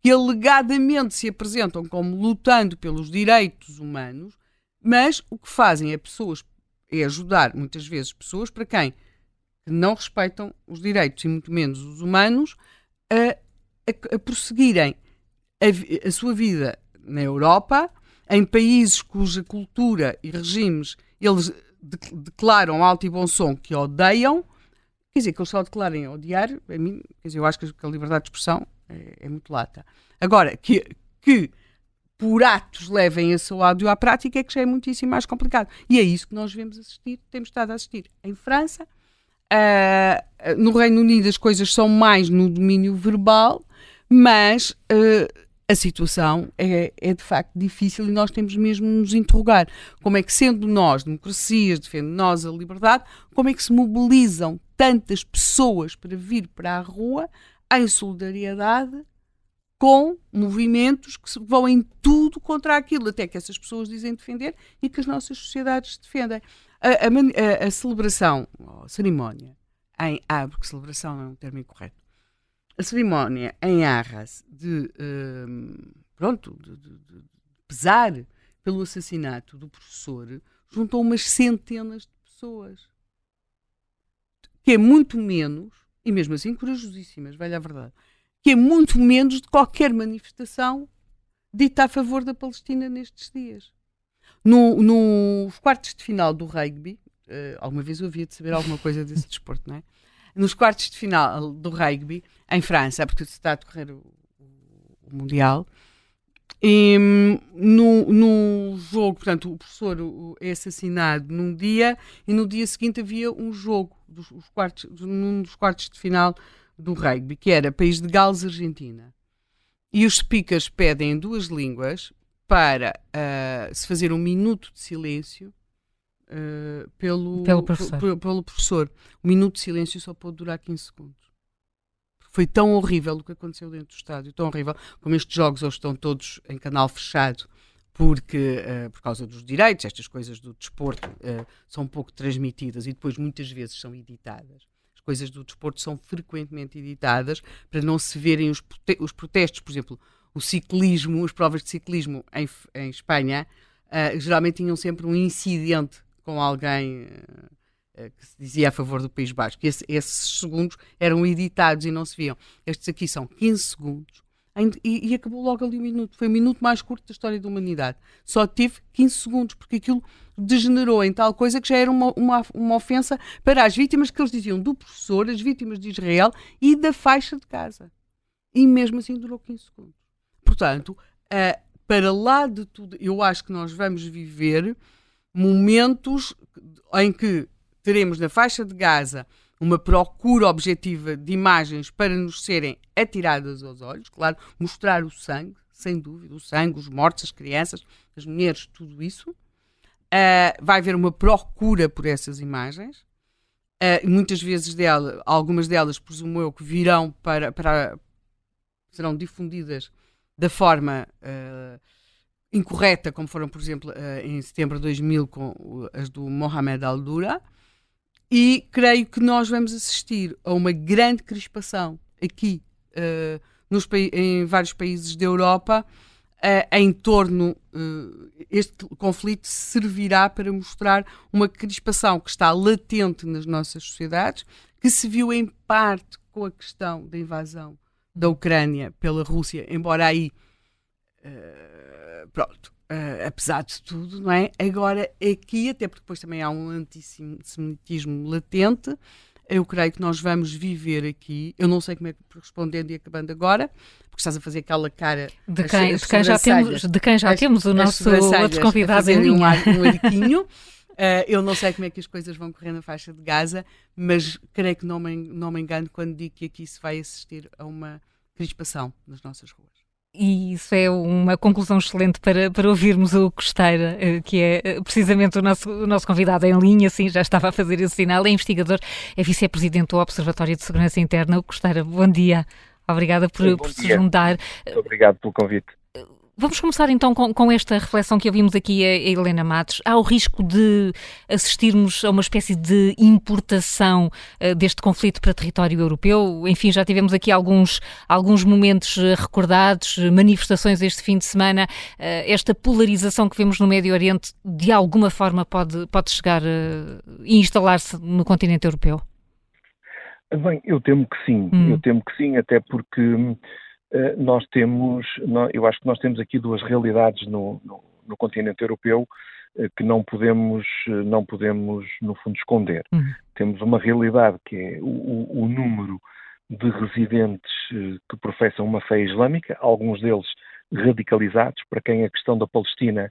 Speaker 4: que alegadamente se apresentam como lutando pelos direitos humanos, mas o que fazem é pessoas é ajudar muitas vezes pessoas para quem não respeitam os direitos e muito menos os humanos a, a, a prosseguirem a, a, sua vida na Europa, em países cuja cultura e regimes eles de, declaram alto e bom som que odeiam, quer dizer, que eles só declarem odiar, a mim, quer dizer, eu acho que a liberdade de expressão é, é muito lata. Agora, que, que por atos levem esse ódio à prática é que já é muitíssimo mais complicado. E é isso que nós vemos assistir, temos estado a assistir em França. Uh, no Reino Unido as coisas são mais no domínio verbal, mas uh, a situação é, é, de facto difícil e nós temos mesmo de nos interrogar como é que, sendo nós democracias, defendendo nós a liberdade, como é que se mobilizam tantas pessoas para vir para a rua em solidariedade com movimentos que vão em tudo contra aquilo, até que essas pessoas dizem defender e que as nossas sociedades defendem. A, a, a, celebração, a cerimónia em ah, porque celebração é um termo incorreto. A cerimónia em Arras de, hum, pronto, de, de, de, pesar pelo assassinato do professor juntou umas centenas de pessoas. Que é muito menos e mesmo assim corajosíssimas, velha a verdade, que é muito menos de qualquer manifestação dita a favor da Palestina nestes dias. No, nos quartos de final do rugby, uh, alguma vez eu havia de saber alguma coisa desse desporto, não é? Nos quartos de final do rugby, em França, porque está a decorrer o, o Mundial, e, no, no jogo, portanto, o professor é assassinado num dia e no dia seguinte havia um jogo dos, os quartos, num dos quartos de final do rugby, que era País de Gales Argentina. E os speakers pedem em duas línguas para uh, se fazer um minuto de silêncio uh, pelo,
Speaker 2: pelo, professor.
Speaker 4: Pelo, pelo professor. O minuto de silêncio só pode durar 15 segundos. Foi tão horrível o que aconteceu dentro do estádio, tão horrível, como estes jogos hoje estão todos em canal fechado porque uh, por causa dos direitos, estas coisas do desporto uh, são pouco transmitidas e depois muitas vezes são editadas. As coisas do desporto são frequentemente editadas para não se verem os, os protestos, por exemplo, o ciclismo, as provas de ciclismo em, em Espanha, uh, geralmente tinham sempre um incidente com alguém que se dizia a favor do País Basco. Esse, esses segundos eram editados e não se viam. Estes aqui são 15 segundos e, e, acabou logo ali um minuto. Foi o minuto mais curto da história da humanidade. Só tive 15 segundos, porque aquilo degenerou em tal coisa que já era uma, uma, uma ofensa para as vítimas que eles diziam do professor, as vítimas de Israel e da faixa de casa. E mesmo assim durou 15 segundos. Portanto, uh, para lá de tudo, eu acho que nós vamos viver momentos em que teremos na faixa de Gaza uma procura objetiva de imagens para nos serem atiradas aos olhos, claro, mostrar o sangue, sem dúvida, o sangue, os mortos, as crianças, as mulheres, tudo isso. Uh, vai haver uma procura por essas imagens. Uh, muitas vezes dela, algumas delas, presumo eu, que virão para, para serão difundidas da forma uh, incorreta, como foram, por exemplo, em setembro de 2000 com as do Mohamed Al-Dura. E creio que nós vamos assistir a uma grande crispação aqui uh, nos, em vários países da Europa uh, em torno. Uh, este conflito servirá para mostrar uma crispação que está latente nas nossas sociedades, que se viu em parte com a questão da invasão da Ucrânia pela Rússia, embora aí. Pronto Uh, apesar de tudo, não é? Agora, aqui, até porque depois também há um antissemitismo latente, eu creio que nós vamos viver aqui. Eu não sei como é que respondendo e acabando agora, porque estás a fazer aquela cara
Speaker 2: de quem, as, as de quem já temos, de quem já as, temos o nosso outro convidado em linha.
Speaker 4: Um, um arquinho. Uh, eu não sei como é que as coisas vão correr na faixa de Gaza, mas creio que não me, não me engano quando digo que aqui se vai assistir a uma crispação nas nossas ruas.
Speaker 2: E isso é uma conclusão excelente para, para ouvirmos o Costeira, eh, que é eh, precisamente o nosso, o nosso convidado em linha, sim, já estava a fazer esse sinal, é investigador, é vice-presidente do Observatório de Segurança Interna. O Costeira, bom dia. Obrigada por, por se juntar.
Speaker 7: Muito obrigado pelo convite.
Speaker 2: Vamos começar então com, com, esta reflexão que ouvimos aqui a, a Helena Matos. Há o risco de assistirmos a uma espécie de importação uh, deste conflito para território europeu? Enfim, já tivemos aqui alguns, alguns momentos uh, recordados, manifestações este fim de semana. Uh, esta polarização que vemos no Médio Oriente, de alguma forma, pode, pode chegar e instalar-se no continente europeu?
Speaker 7: Bem, eu temo que sim. Hum. Eu temo que sim, até porque eh, nós temos, eu acho que nós temos aqui duas realidades no, no, no continente europeu eh, que não podemos, eh, não podemos no fundo esconder. Uhum. Temos uma realidade que é o, o, número de residentes que professam uma fé islâmica, alguns deles radicalizados, para quem a questão da Palestina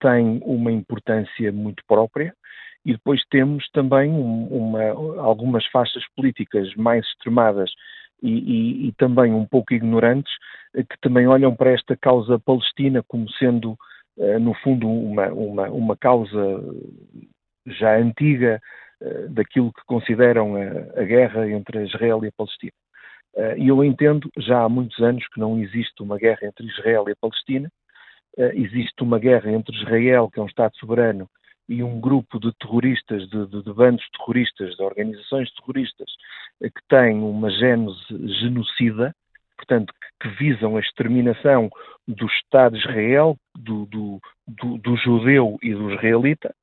Speaker 7: tem uma importância muito própria, e depois temos também uma, algumas faixas políticas mais extremadas e, e, e, também um pouco ignorantes, eh, que também olham para esta causa palestina como sendo, eh, no fundo, uma, uma, uma causa já antiga eh, daquilo que consideram a, a guerra entre Israel e a Palestina. E eu entendo, já há muitos anos, que não existe uma guerra entre Israel e a Palestina, existe uma guerra entre Israel, que é um Estado soberano, e um grupo de terroristas, de, de, de bandos terroristas, de organizações terroristas, eh, que têm uma gênese genocida, portanto, que, visam a exterminação do Estado de Israel, do, do, do, do judeu e do israelita,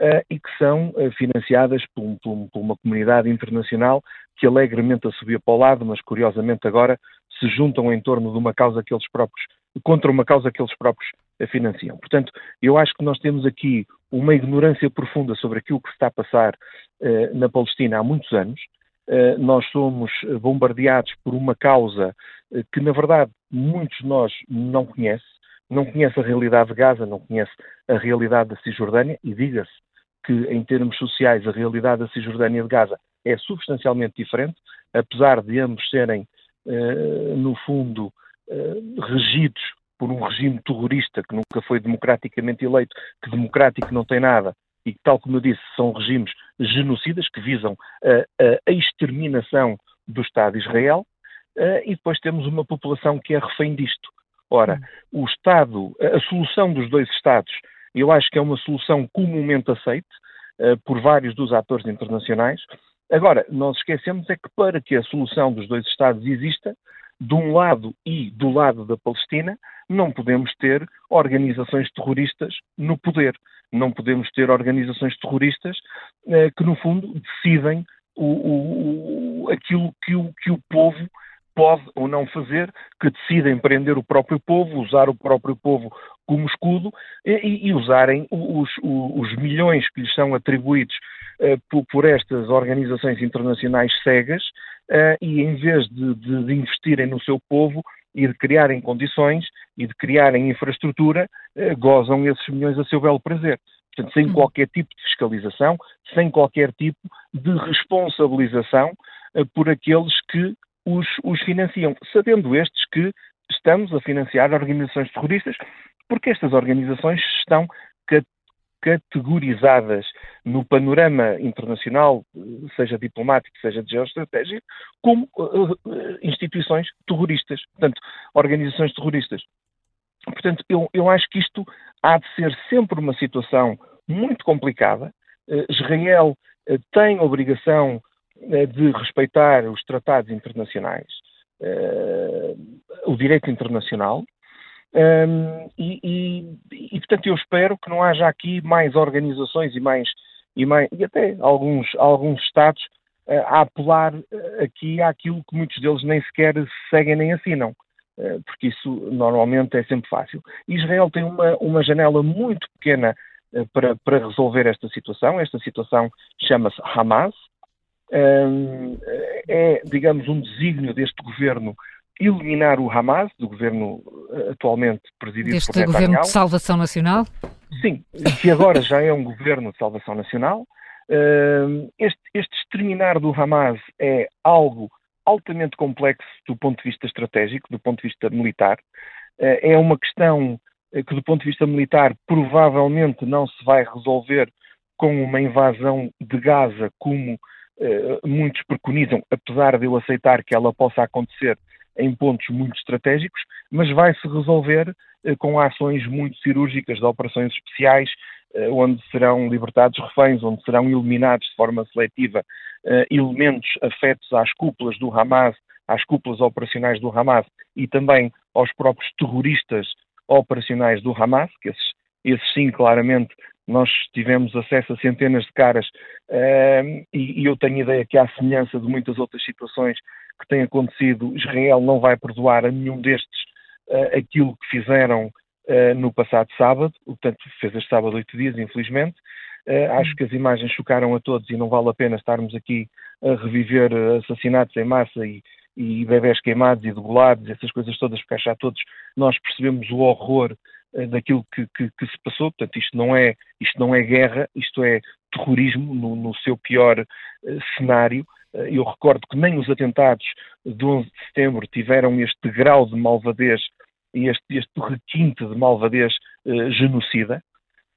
Speaker 7: uh, e que são uh, financiadas por, por, por, uma comunidade internacional que alegremente a subia para o lado, mas curiosamente agora se juntam em torno de uma causa que eles próprios, contra uma causa que eles próprios financiam. Portanto, eu acho que nós temos aqui uma ignorância profunda sobre aquilo que se está a passar uh, na Palestina há muitos anos. Uh, nós somos bombardeados por uma causa uh, que, na verdade, muitos de nós não conhecem. Não conhece a realidade de Gaza, não conhece a realidade da Cisjordânia, e diga-se que, em termos sociais, a realidade da Cisjordânia e de Gaza é substancialmente diferente, apesar de ambos serem, no fundo, regidos por um regime terrorista que nunca foi democraticamente eleito, que democrático não tem nada, e que, tal como eu disse, são regimes genocidas que visam a, a exterminação do Estado de Israel, uh, e depois temos uma população que é refém disto. Ora, o Estado, a solução dos dois Estados, eu acho que é uma solução comumente aceite uh, por vários dos atores internacionais. Agora, nós esquecemos é que para que a solução dos dois Estados exista, de um lado e do lado da Palestina, não podemos ter organizações terroristas no poder. Não podemos ter organizações terroristas eh, que, no fundo, decidem o, o, aquilo que o, que o povo pode ou não fazer, que decidem prender o próprio povo, usar o próprio povo como escudo e, e usarem os, os, milhões que lhes são atribuídos uh, por, por, estas organizações internacionais cegas uh, e em vez de, de, de, investirem no seu povo e de criarem condições e de criarem infraestrutura, uh, gozam esses milhões a seu belo prazer. Portanto, sem uhum. qualquer tipo de fiscalização, sem qualquer tipo de responsabilização por aqueles que os, os financiam, sabendo estes que estamos a financiar organizações terroristas, porque estas organizações estão categorizadas no panorama internacional, seja diplomático, seja de geoestratégia, como uh, instituições terroristas, portanto, organizações terroristas. Portanto, eu, eu acho que isto há de ser sempre uma situação muito complicada. Uh, Israel tem obrigação de respeitar os tratados internacionais, o direito internacional, um, e, e, e, portanto, eu espero que não haja aqui mais organizações e mais e, mais, e até alguns, alguns Estados uh, a apelar uh, aqui àquilo que muitos deles nem sequer seguem nem assinam, uh, porque isso normalmente é sempre fácil. Israel tem uma, uma janela muito pequena para, para resolver esta situação. Esta situação chama-se Hamas. É, digamos, um desígnio deste governo eliminar o Hamas, do governo eh, atualmente presidido
Speaker 2: Deste
Speaker 7: por Netanyahu.
Speaker 2: governo de salvação nacional?
Speaker 7: Sim, que agora já é um governo de salvação nacional. Este, este exterminar do Hamas é algo altamente complexo do ponto de vista estratégico, do ponto de vista militar. Uh, é uma questão que, do ponto de vista militar, provavelmente não se vai resolver com uma invasão de Gaza, como muitos preconizam, apesar de eu aceitar que ela possa acontecer em pontos muito estratégicos, mas vai se resolver eh, com ações muito cirúrgicas de operações especiais, eh, onde serão libertados reféns, onde serão eliminados de forma seletiva eh, elementos afetos às cúpulas do Hamas, às cúpulas operacionais do Hamas e também aos próprios terroristas operacionais do Hamas, que esses, esses sim, claramente, nós tivemos acesso a centenas de caras uh, e, e, eu tenho ideia que, à semelhança de muitas outras situações que têm acontecido, Israel não vai perdoar a nenhum destes uh, aquilo que fizeram uh, no passado sábado, portanto, fez este sábado oito dias, infelizmente. acho que as imagens chocaram a todos e não vale a pena estarmos aqui a reviver assassinatos em massa e, e bebés queimados e degolados, essas coisas todas, porque acho que todos nós percebemos o horror eh, daquilo que, que, que, se passou. Portanto, isto não é, isto não é guerra, isto é terrorismo no, no seu pior uh, cenário. Uh, eu recordo que nem os atentados de 11 de setembro tiveram este grau de malvadez e este, este requinte de malvadez uh, genocida.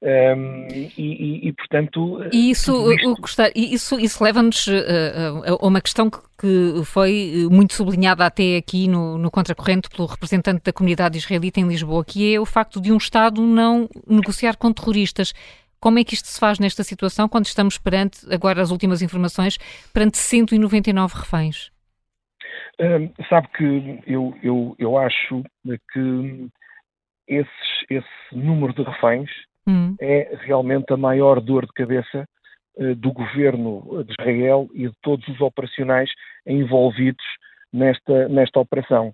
Speaker 7: Um, e, e, e, portanto.
Speaker 2: E isso, isto... isso, isso leva-nos uh, a uma questão que, que, foi muito sublinhada até aqui no, no Contracorrente pelo representante da comunidade israelita em Lisboa, que é o facto de um Estado não negociar com terroristas. Como é que isto se faz nesta situação quando estamos perante, agora as últimas informações, perante 199 reféns?
Speaker 7: Um, sabe que eu, eu, eu acho que esses, esse número de reféns hum. é realmente a maior dor de cabeça uh, do governo de Israel e de todos os operacionais envolvidos nesta, nesta operação.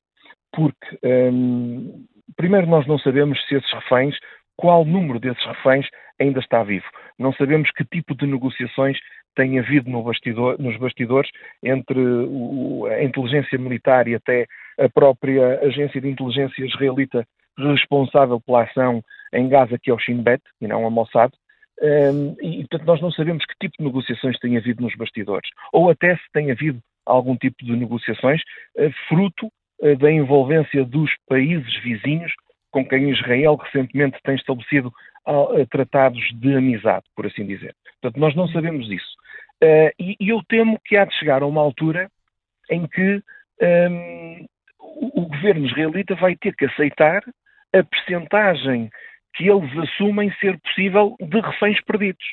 Speaker 7: Porque, um, primeiro, nós não sabemos se esses reféns, qual número desses reféns ainda está vivo. Não sabemos que tipo de negociações tem havido no bastidor, nos bastidores entre o, a inteligência militar e até a própria agência de inteligência israelita responsável pela ação em Gaza, que é o Shin Bet, e não a Mossad, um, e, portanto, nós não sabemos que tipo de negociações tem havido nos bastidores, ou até se tem havido algum tipo de negociações uh, fruto uh, da envolvência dos países vizinhos com quem Israel recentemente tem estabelecido uh, tratados de amizade, por assim dizer. Portanto, nós não sabemos isso. E, e, eu temo que há de chegar a uma altura em que um, o, o governo israelita vai ter que aceitar a percentagem que eles assumem ser possível de reféns perdidos.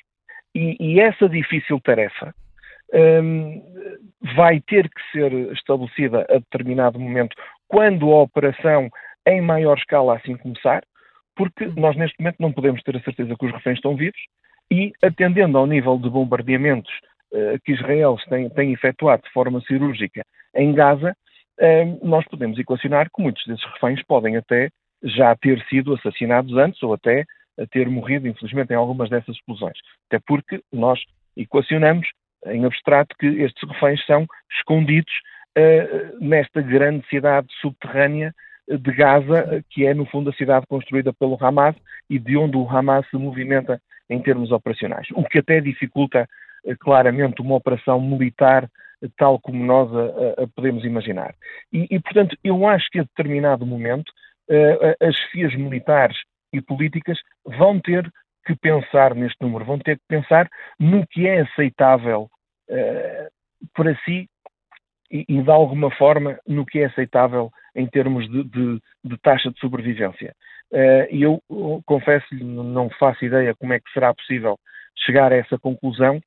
Speaker 7: E, e essa difícil tarefa um, vai ter que ser estabelecida a determinado momento, quando a operação em maior escala assim começar, porque nós neste momento não podemos ter a certeza que os reféns estão vivos e, atendendo ao nível de bombardeamentos uh, que Israel tem, tem efetuado de forma cirúrgica em Gaza, uh, nós podemos equacionar que muitos desses reféns podem até já ter sido assassinados antes ou até ter morrido, infelizmente, em algumas dessas explosões. Até porque nós equacionamos em abstrato que estes reféns são escondidos uh, nesta grande cidade subterrânea de Gaza, que é no fundo a cidade construída pelo Hamas e de onde o Hamas se movimenta em termos operacionais. O que até dificulta uh, claramente uma operação militar tal como nós a, podemos imaginar. E, e, portanto, eu acho que a determinado momento as chefias militares e políticas vão ter que pensar neste número, vão ter que pensar no que é aceitável uh, para si e, e, de alguma forma, no que é aceitável em termos de, de, de taxa de sobrevivência. E eu confesso-lhe, não faço ideia como é que será possível chegar a essa conclusão,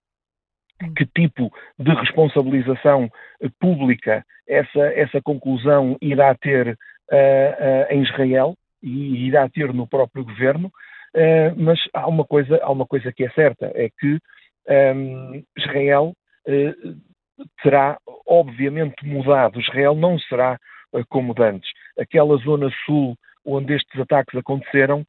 Speaker 7: que tipo de responsabilização pública essa, essa conclusão irá ter uh, em Israel e irá ter no próprio governo, uh, mas há uma, coisa, há uma coisa que é certa, é que um, ehm, Israel terá obviamente mudado, Israel não será como antes. Aquela zona sul onde estes ataques aconteceram,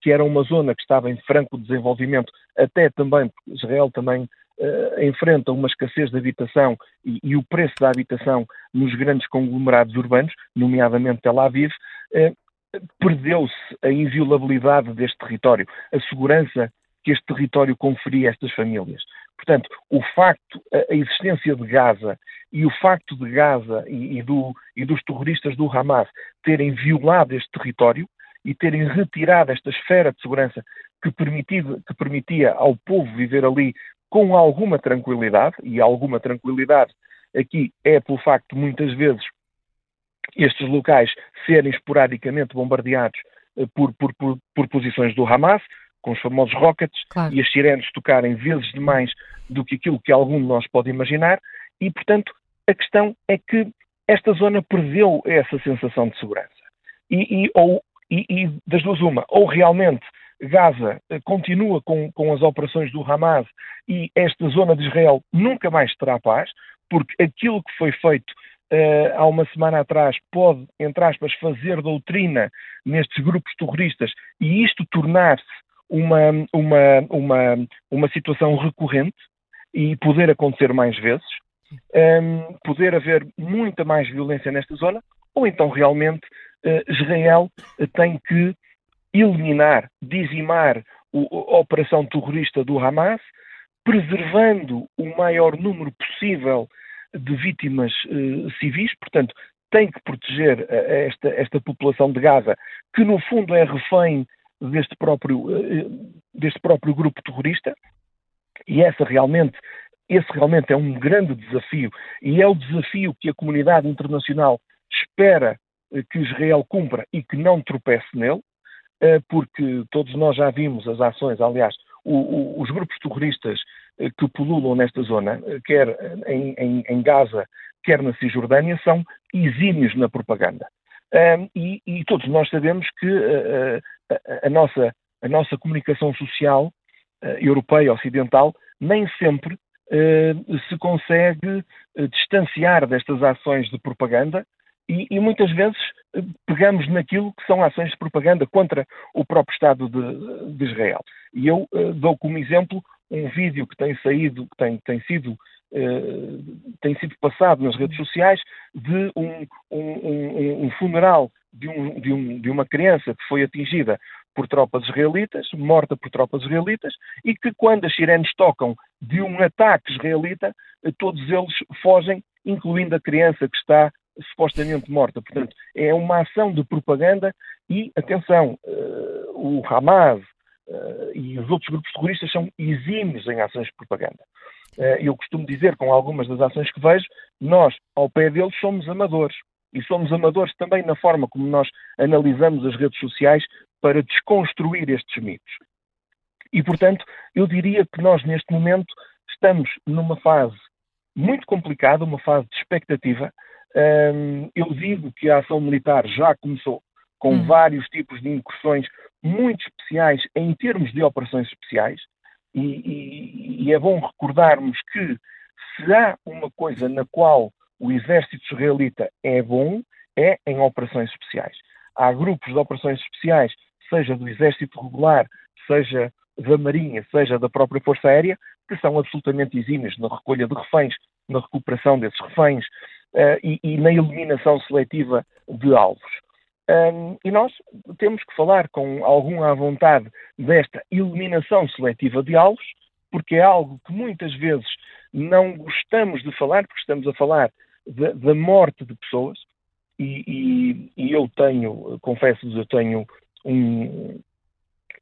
Speaker 7: que era uma zona que estava em franco desenvolvimento, até também, Israel também uh, enfrenta uma escassez de habitação e, e, o preço da habitação nos grandes conglomerados urbanos, nomeadamente Tel Aviv, uh, perdeu-se a inviolabilidade deste território, a segurança que este território conferia a estas famílias. Portanto, o facto, a existência de Gaza e o facto de Gaza e, e, do, e dos terroristas do Hamas terem violado este território e terem retirado esta esfera de segurança que, que permitia ao povo viver ali com alguma tranquilidade, e alguma tranquilidade aqui é pelo facto de muitas vezes estes locais serem esporadicamente bombardeados eh, por, por, por, por posições do Hamas, com os famosos rockets, claro. e as sirenes tocarem vezes demais do que aquilo que algum de nós pode imaginar, e portanto a questão é que esta zona perdeu essa sensação de segurança. E, e ou, e, e das duas uma, ou realmente Gaza eh, continua com, com as operações do Hamas e esta zona de Israel nunca mais terá paz, porque aquilo que foi feito uh, há uma semana atrás pode, entre aspas, fazer doutrina nestes grupos terroristas e isto tornar-se uma, uma, uma, uma situação recorrente e poder acontecer mais vezes, um, ehm, poder haver muita mais violência nesta zona, ou então realmente uh, Israel tem que eliminar, dizimar a operação terrorista do Hamas, preservando o maior número possível de vítimas uh, civis, portanto, tem que proteger uh, esta, esta população de Gaza, que no fundo é refém deste próprio, uh, deste próprio grupo terrorista, e essa realmente, esse realmente é um grande desafio, e é o desafio que a comunidade internacional espera que Israel cumpra e que não tropece nele, eh, porque todos nós já vimos as ações, aliás, o, o, os grupos terroristas eh, que pululam nesta zona, eh, quer em, em, em Gaza, quer na Cisjordânia, são exímios na propaganda. Um, e, e, todos nós sabemos que uh, a, a, nossa, a nossa comunicação social uh, europeia, ocidental, nem sempre uh, se consegue distanciar destas ações de propaganda e, e, muitas vezes eh, pegamos naquilo que são ações de propaganda contra o próprio Estado de, de Israel. E eu uh, dou como exemplo um vídeo que tem saído, que tem, tem sido uh, tem sido passado nas redes sociais de um, um, um funeral de, um, de, de uma criança que foi atingida por tropas israelitas, morta por tropas israelitas, e que quando as sirenes tocam de um ataque israelita, todos eles fogem, incluindo a criança que está supostamente morta. Portanto, é uma ação de propaganda e, atenção, uh, o Hamas uh, e os outros grupos terroristas são exímios em ações de propaganda. Uh, eu costumo dizer, com algumas das ações que vejo, nós, ao pé deles, somos amadores. e somos amadores também na forma como nós analisamos as redes sociais para desconstruir estes mitos. E, portanto, eu diria que nós, neste momento, estamos numa fase muito complicada, uma fase de expectativa. Eu digo que a ação militar já começou com hum. vários tipos de incursões muito especiais em termos de operações especiais, e, e, e é bom recordarmos que se há uma coisa na qual o exército israelita é bom, é em operações especiais. Há grupos de operações especiais, seja do exército regular, seja da Marinha, seja da própria Força Aérea, que são absolutamente exímios na recolha de reféns, na recuperação desses reféns uh, e, e, na eliminação seletiva de alvos. Um, e nós temos que falar com alguma vontade desta eliminação seletiva de alvos, porque é algo que muitas vezes não gostamos de falar, porque estamos a falar da morte de pessoas, e, e, e eu tenho, confesso-vos, eu tenho um,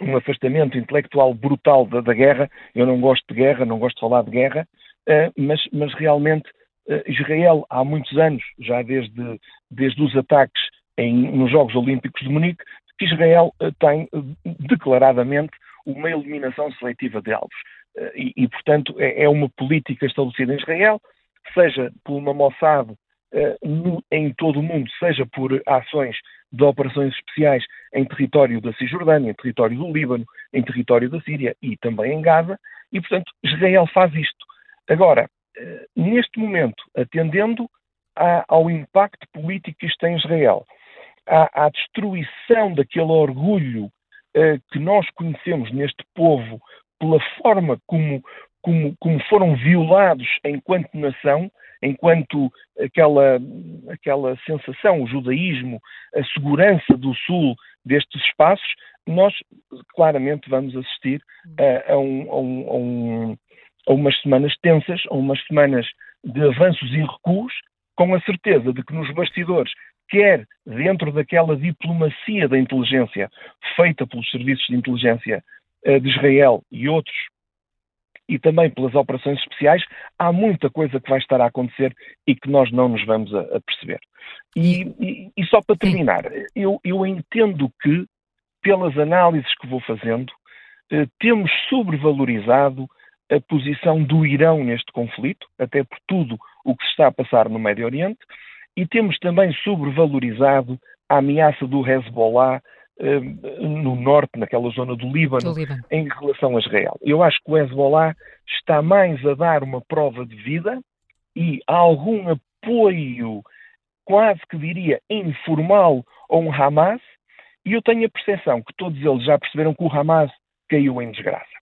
Speaker 7: um afastamento intelectual brutal da, da, guerra. Eu não gosto de guerra, não gosto de falar de guerra, uh, mas, mas, realmente Israel, há muitos anos, já desde, desde os ataques em, nos Jogos Olímpicos de Munique, que Israel uh, tem declaradamente uma eliminação seletiva de alvos. E, e, portanto, é, é, uma política estabelecida em Israel, seja por uma Mossad no, em todo o mundo, seja por ações de operações especiais em território da Cisjordânia, em território do Líbano, em território da Síria e também em Gaza, e, portanto, Israel faz isto. Agora, eh, neste momento, atendendo ao impacto político que isto tem em Israel, à, à destruição daquele orgulho uh, que nós conhecemos neste povo pela forma como, como, como foram violados enquanto nação, enquanto aquela, aquela sensação, o judaísmo, a segurança do Sul destes espaços, nós claramente vamos assistir a, a, um, a, um, a umas semanas tensas, a umas semanas de avanços e recuos, com a certeza de que nos bastidores, quer dentro daquela diplomacia da inteligência feita pelos serviços de inteligência eh, de Israel e outros e também pelas operações especiais, há muita coisa que vai estar a acontecer e que nós não nos vamos a, a perceber. E, e, e, só para terminar, eu, eu, entendo que, pelas análises que vou fazendo, eh, temos sobrevalorizado a posição do Irão neste conflito, até por tudo o que se está a passar no Médio Oriente, e temos também sobrevalorizado a ameaça do Hezbollah eh, no norte, naquela zona do Líbano, do Líbano, em relação a Israel. Eu acho que o Hezbollah está mais a dar uma prova de vida e algum apoio, quase que diria informal, a um Hamas, e eu tenho a percepção que todos eles já perceberam que o Hamas caiu em desgraça.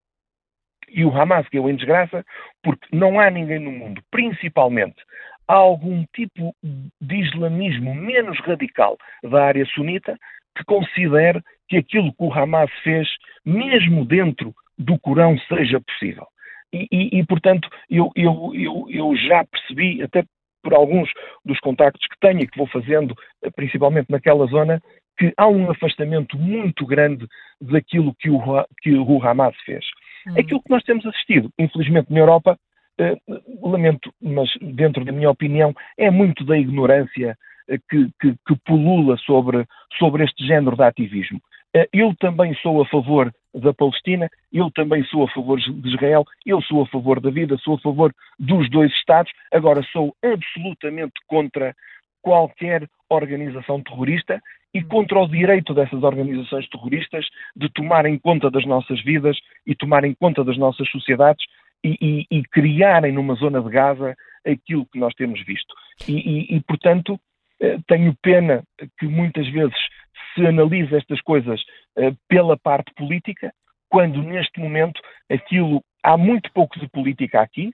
Speaker 7: E o Hamas caiu em desgraça porque não há ninguém no mundo, principalmente há algum tipo de islamismo menos radical da área sunita que considere que aquilo que o Hamas fez, mesmo dentro do Corão, seja possível. E, e, e portanto, eu, eu, eu, eu já percebi, até por alguns dos contactos que tenho e que vou fazendo, eh, principalmente naquela zona, que há um afastamento muito grande daquilo que o, que o Hamas fez. Hum. Aquilo que nós temos assistido, infelizmente, na Europa, eh, lamento, mas dentro da minha opinião, é muito da ignorância eh, que, que, que pulula sobre, sobre este género de ativismo. Eh, eu também sou a favor da Palestina, eu também sou a favor de Israel, eu sou a favor da vida, sou a favor dos dois Estados, agora sou absolutamente contra qualquer organização terrorista e contra o direito dessas organizações terroristas de tomarem conta das nossas vidas e tomarem conta das nossas sociedades e, e, e criarem numa zona de Gaza aquilo que nós temos visto. E, e portanto, eh, tenho pena que muitas vezes se analise estas coisas eh, pela parte política, quando neste momento aquilo há muito pouco de política aqui,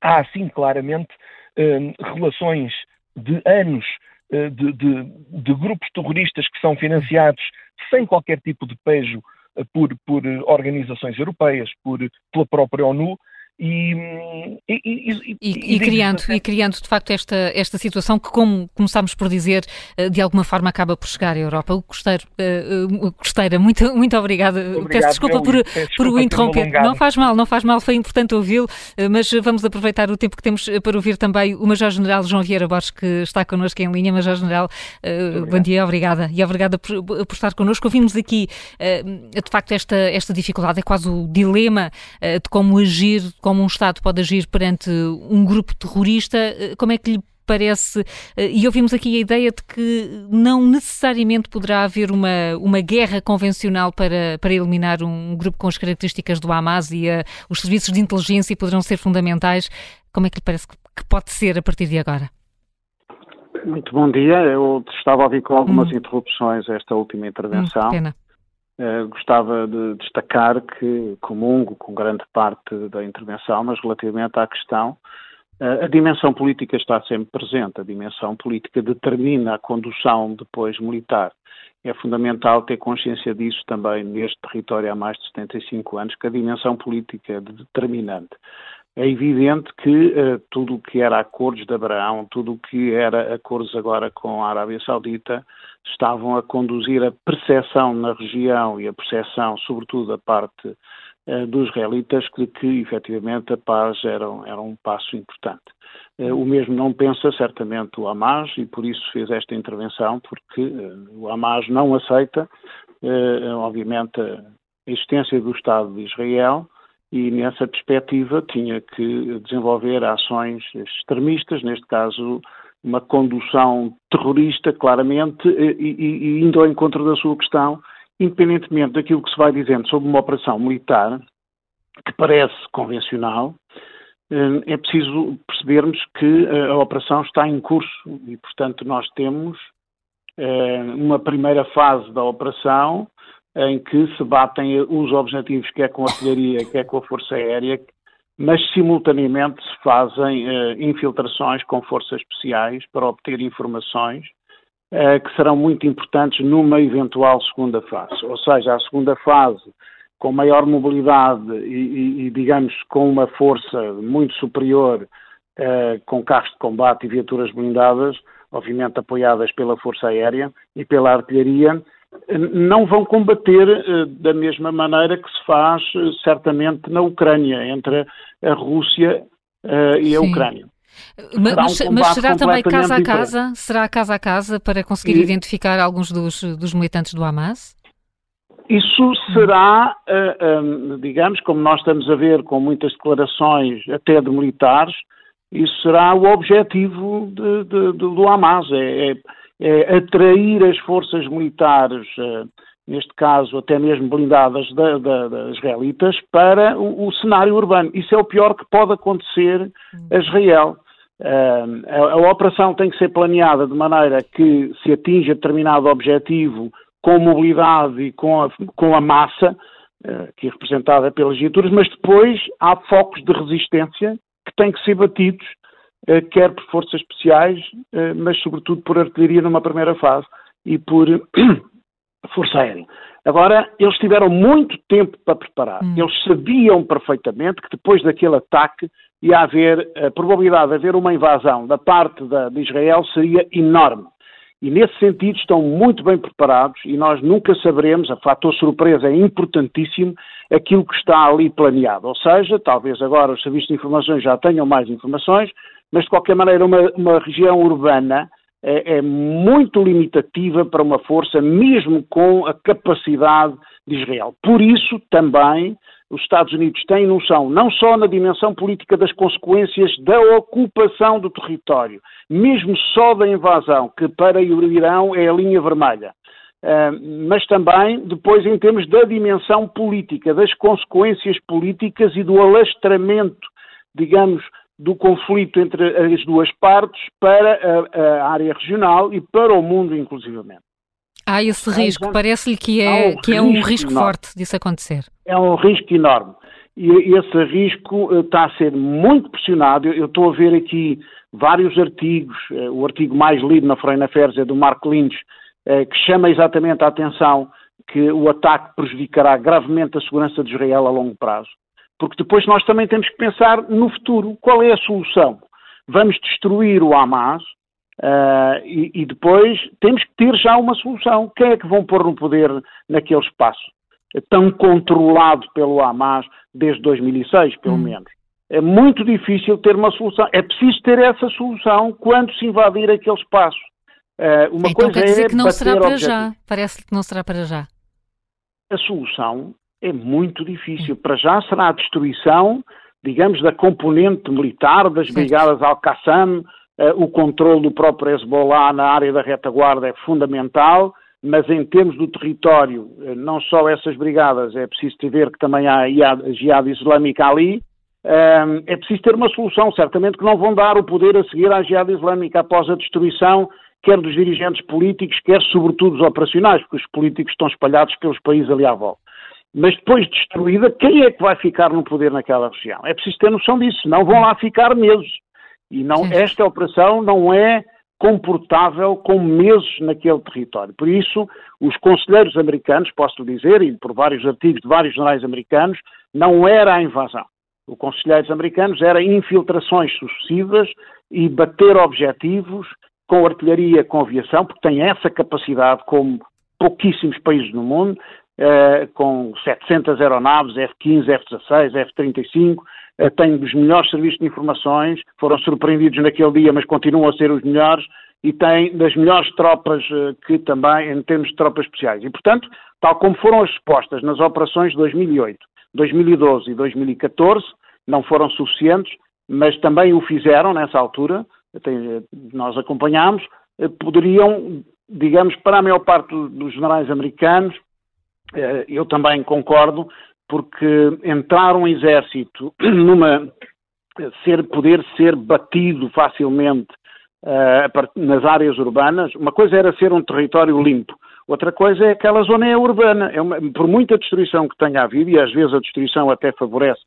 Speaker 7: há sim claramente eh, relações de anos de, de, de, grupos terroristas que são financiados sem qualquer tipo de pejo por, por organizações europeias, por, pela própria ONU,
Speaker 2: e, e, e, e, criando, e criando de facto esta, esta situação que, como começámos por dizer, eh, de alguma forma acaba por chegar à Europa. O Costeiro, uh, Costeira, muito, muito obrigada. Obrigado, peço desculpa por, peço por o interromper. Não faz mal, não faz mal, foi importante ouvi-lo, mas vamos aproveitar o tempo que temos para ouvir também o Major-General João Vieira Borges, que está connosco em linha. Major-General, uh, bom dia, obrigada. E obrigada por, por estar connosco. Ouvimos aqui, uh, de facto, esta, esta dificuldade, é quase o dilema de como agir, como um Estado pode agir perante um grupo terrorista, eh, como é que lhe parece, eh, e ouvimos aqui a ideia de que não necessariamente poderá haver uma, uma guerra convencional para, para eliminar um grupo com as características do Hamas e a, os serviços de inteligência poderão ser fundamentais. Como é que lhe parece que pode ser a partir de agora?
Speaker 8: Muito bom dia. Eu estava a ouvir com algumas hum. interrupções esta última intervenção. Hum, pena. Uh, gostava de destacar que comungo com grande parte da intervenção, mas relativamente à questão, uh, a dimensão política está sempre presente. A dimensão política determina a condução depois militar. É fundamental ter consciência disso também neste território há mais de 75 anos, que a dimensão política é determinante. É evidente que uh, tudo o que era acordos de Abraão, tudo o que era acordos agora com a Arábia Saudita, estavam a conduzir a percepção na região e a percepção, sobretudo, da parte uh, dos israelitas, de que efetivamente a paz era, era um passo importante. Uh, o mesmo não pensa certamente o Hamas e por isso fez esta intervenção, porque uh, o Hamas não aceita, obviamente, a existência do Estado de Israel e nessa perspectiva tinha que desenvolver ações extremistas, neste caso uma condução terrorista, claramente, e, e, indo ao encontro da sua questão, independentemente daquilo que se vai dizendo sobre uma operação militar, que parece convencional, eh, é preciso percebermos que eh, a operação está em curso e, portanto, nós temos eh, uma primeira fase da operação em que se batem os objetivos, quer com a artilharia, quer com a força aérea, mas simultaneamente se fazem uh, infiltrações com forças especiais para obter informações uh, que serão muito importantes numa eventual segunda fase. Ou seja, a segunda fase, com maior mobilidade e, e digamos, com uma força muito superior, uh, com carros de combate e viaturas blindadas, obviamente apoiadas pela Força Aérea e pela artilharia, não vão combater uh, da mesma maneira que se faz uh, certamente na Ucrânia, entre a Rússia uh, e a Sim. Ucrânia.
Speaker 2: Mas, um mas, será também casa a casa? Diferente. Será casa a casa para conseguir e... identificar alguns dos, dos militantes do Hamas?
Speaker 8: Isso será, digamos, como nós estamos a ver com muitas declarações, até de militares, isso será o objetivo de, de, de, do Hamas. É, é atrair as forças militares, eh, neste caso até mesmo blindadas da, da, das israelitas, para o, o, cenário urbano. Isso é o pior que pode acontecer a Israel. Uh, a, a, operação tem que ser planeada de maneira que se atinja determinado objetivo com mobilidade e com a, com a massa, uh, que é representada pelas viaturas, mas depois há focos de resistência que têm que ser batidos eh, quer por forças especiais, eh, mas sobretudo por artilharia numa primeira fase e por força aérea. Agora, eles tiveram muito tempo para preparar. Hum. Eles sabiam perfeitamente que depois daquele ataque ia haver, a probabilidade de haver uma invasão da parte da, de Israel seria enorme. E nesse sentido estão muito bem preparados e nós nunca saberemos, a fator surpresa é importantíssimo, aquilo que está ali planeado. Ou seja, talvez agora os serviços de informações já tenham mais informações, mas de qualquer maneira uma, uma região urbana é, é, muito limitativa para uma força, mesmo com a capacidade de Israel. Por isso também os Estados Unidos têm noção, não só na dimensão política das consequências da ocupação do território, mesmo só da invasão, que para o Irão é a linha vermelha, uh, mas também depois em termos da dimensão política, das consequências políticas e do alastramento, digamos, do conflito entre as duas partes para a, a área regional e para o mundo, inclusivamente.
Speaker 2: Há esse risco, parece-lhe que é, um que é um risco enorme. forte disso acontecer.
Speaker 8: É um risco enorme. E esse risco eh, está a ser muito pressionado. Eu estou a ver aqui vários artigos. Eh, o artigo mais lido na Foreign Affairs é do Mark Lynch, eh, que chama exatamente a atenção que o ataque prejudicará gravemente a segurança de Israel a longo prazo. Porque depois nós também temos que pensar no futuro. Qual é a solução? Vamos destruir o Hamas uh, e, e, depois temos que ter já uma solução. Quem é que vão pôr no poder naquele espaço? Tão controlado pelo Hamas desde 2006, pelo hum. menos. É muito difícil ter uma solução. É preciso ter essa solução quando se invadir aquele espaço.
Speaker 2: Uh, uma então coisa quer dizer é que não será para já. Parece que não será para já.
Speaker 8: A solução é muito difícil. Para já será a destruição, digamos, da componente militar, das brigadas Al-Qassam, uh, o controle do próprio Hezbollah na área da retaguarda é fundamental, mas em termos do território, uh, não só essas brigadas, é preciso ver que também há a Jihad Islâmica ali, uh, é preciso ter uma solução, certamente que não vão dar o poder a seguir à Jihad Islâmica após a destruição quer dos dirigentes políticos, quer sobretudo dos operacionais, porque os políticos estão espalhados pelos países ali à volta mas depois destruída, quem é que vai ficar no poder naquela região? É preciso ter noção disso, não vão lá ficar meses. E não, esta operação não é comportável com meses naquele território. Por isso, os conselheiros americanos, posso dizer, e por vários artigos de vários jornais americanos, não era a invasão. Os conselheiros americanos era infiltrações sucessivas e bater objetivos com artilharia, com aviação, porque tem essa capacidade como pouquíssimos países no mundo, com 700 aeronaves, F-15, F-16, F-35, uh, tem dos melhores serviços de informações, foram surpreendidos naquele dia, mas continuam a ser os melhores, e tem das melhores tropas uh, que também, em termos de tropas especiais. E, portanto, tal como foram as respostas nas operações de 2008, 2012 e 2014, não foram suficientes, mas também o fizeram nessa altura, nós acompanhámos, poderiam, digamos, para a maior parte dos generais americanos, eh, eu também concordo, porque entrar um exército numa ser, poder ser batido facilmente uh, nas áreas urbanas, uma coisa era ser um território limpo, outra coisa é aquela zona é urbana. É uma, por muita destruição que tenha havido, e às vezes a destruição até favorece,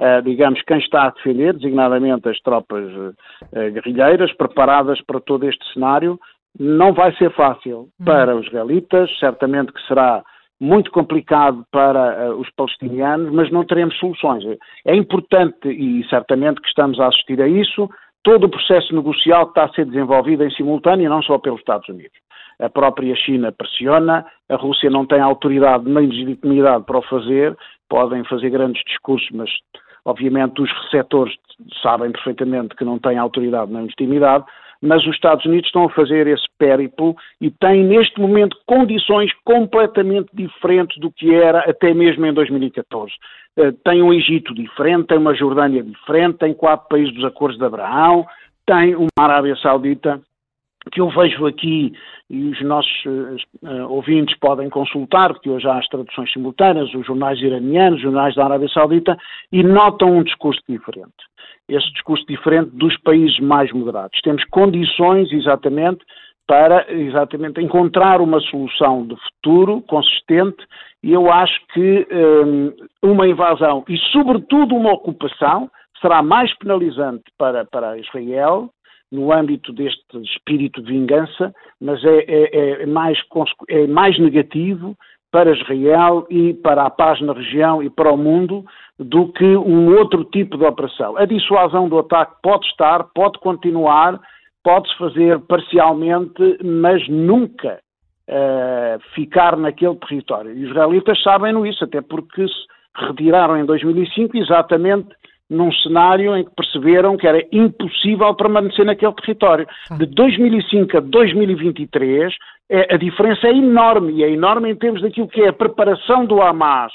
Speaker 8: uh, digamos, quem está a defender, designadamente as tropas uh, guerrilheiras, preparadas para todo este cenário, não vai ser fácil hum. para os israelitas, certamente que será muito complicado para uh, os palestinianos, mas não teremos soluções. É importante, e certamente que estamos a assistir a isso, todo o processo negocial que está a ser desenvolvido em simultâneo, não só pelos Estados Unidos. A própria China pressiona, a Rússia não tem autoridade nem legitimidade para o fazer, podem fazer grandes discursos, mas obviamente os receptores sabem perfeitamente que não têm autoridade nem legitimidade mas os Estados Unidos estão a fazer esse périplo e têm neste momento condições completamente diferentes do que era até mesmo em 2014. Uh, tem um Egito diferente, tem uma Jordânia diferente, tem quatro países dos Acordos de Abraão, tem uma Arábia Saudita que eu vejo aqui, e os nossos uh, ouvintes podem consultar, porque hoje há as traduções simultâneas, os jornais iranianos, os jornais da Arábia Saudita, e notam um discurso diferente esse discurso diferente dos países mais moderados. Temos condições exatamente para exatamente encontrar uma solução de futuro consistente e eu acho que um, uma invasão e sobretudo uma ocupação será mais penalizante para, para Israel no âmbito deste espírito de vingança, mas é, é, é, mais, é mais negativo para Israel e para a paz na região e para o mundo do que um outro tipo de operação. A dissuasão do ataque pode estar, pode continuar, pode-se fazer parcialmente, mas nunca uh, ficar naquele território. Os israelitas sabem isso, até porque se retiraram em 2005 exatamente num cenário em que perceberam que era impossível permanecer naquele território. De 2005 a 2023, é, a diferença é enorme, e é enorme em termos daquilo que é a preparação do Hamas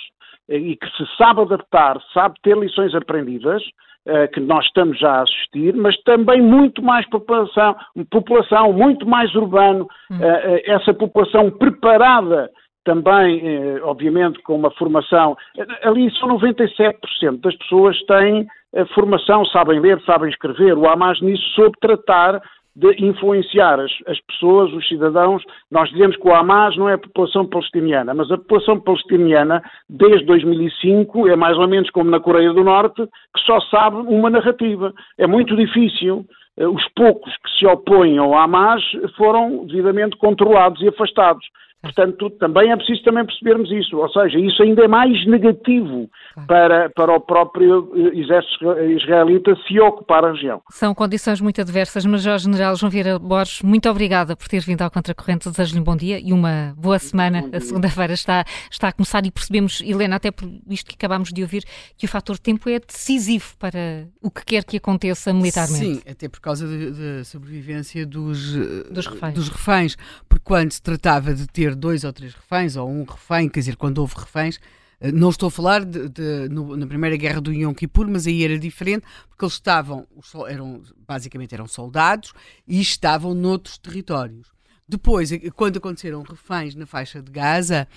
Speaker 8: e que se sabe adaptar, sabe ter lições aprendidas, eh, que nós estamos já a assistir, mas também muito mais população, população muito mais urbano, hum. Eh, eh, essa população preparada também, obviamente, com uma formação. Ali são 97% das pessoas têm formação, sabem ler, sabem escrever. O Hamas nisso soube tratar de influenciar as, as, pessoas, os cidadãos. Nós dizemos que o Hamas não é a população palestiniana, mas a população palestiniana, desde 2005, é mais ou menos como na Coreia do Norte, que só sabe uma narrativa. É muito difícil. Eh, os poucos que se opõem ao Hamas foram devidamente controlados e afastados. Portanto, também é preciso também percebermos isso, ou seja, isso ainda é mais negativo para, para o próprio eh, exército israelita se ocupar a região.
Speaker 2: São condições muito adversas, Major General João Vieira Borges, muito obrigada por ter vindo ao Contracorrente, desejo-lhe um bom dia e uma boa semana. A segunda-feira está, está a começar e percebemos, Helena, até por isto que acabámos de ouvir, que o fator tempo é decisivo para o que quer que aconteça militarmente.
Speaker 4: Sim, até por causa da sobrevivência dos, eh,
Speaker 2: dos reféns.
Speaker 4: dos reféns, porque quando se tratava de ter dois ou três reféns, ou um refém, quer dizer, quando houve reféns, eh, não estou a falar de, de, no, na primeira guerra do Yom Kippur, mas aí era diferente, porque eles estavam, eram, basicamente eram soldados e estavam noutros territórios. Depois, eh, quando aconteceram reféns na faixa de Gaza,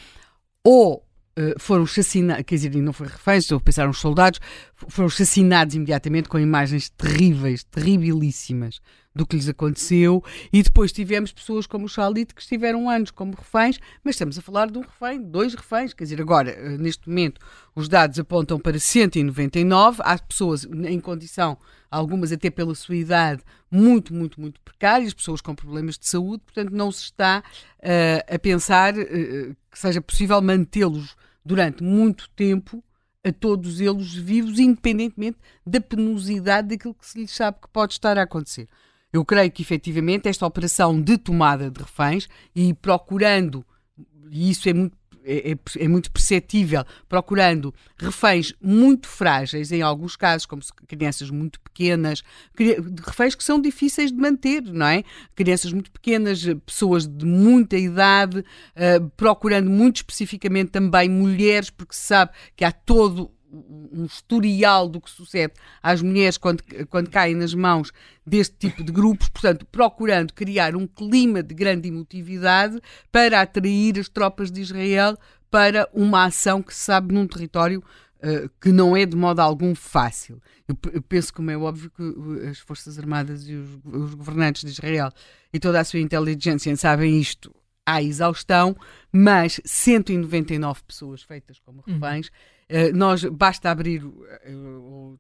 Speaker 4: ou Uh, foram assassinados, quer dizer, não foi reféns, estou a pensar nos soldados, foram assassinados imediatamente com imagens terríveis, terribilíssimas do que lhes aconteceu, e depois tivemos pessoas como o Chalit que estiveram anos como reféns, mas estamos a falar de um refém, dois reféns, quer dizer, agora, eh, neste momento, os dados apontam para 199, há pessoas em condição, algumas até pela sua idade, muito, muito, muito precárias, pessoas com problemas de saúde, portanto não se está uh, a pensar uh, que seja possível mantê-los durante muito tempo a todos eles vivos, independentemente da penosidade daquilo que se lhes sabe que pode estar a acontecer. Eu creio que efetivamente esta operação de tomada de reféns e procurando, e isso é muito é, é, é, muito perceptível, procurando reféns muito frágeis, em alguns casos, como crianças muito pequenas, reféns que são difíceis de manter, não é? Crianças muito pequenas, pessoas de muita idade, uh, procurando muito especificamente também mulheres, porque se sabe que há todo um historial do que sucede às mulheres quando, quando caem nas mãos deste tipo de grupos, portanto, procurando criar um clima de grande emotividade para atrair as tropas de Israel para uma ação que se sabe num território uh, que não é de modo algum fácil. Eu, eu, penso, como é óbvio, que as Forças Armadas e os, os governantes de Israel e toda a sua inteligência sabem isto à exaustão, mas 199 pessoas feitas como uhum. reféns. Uhum eh, nós, basta abrir, eh,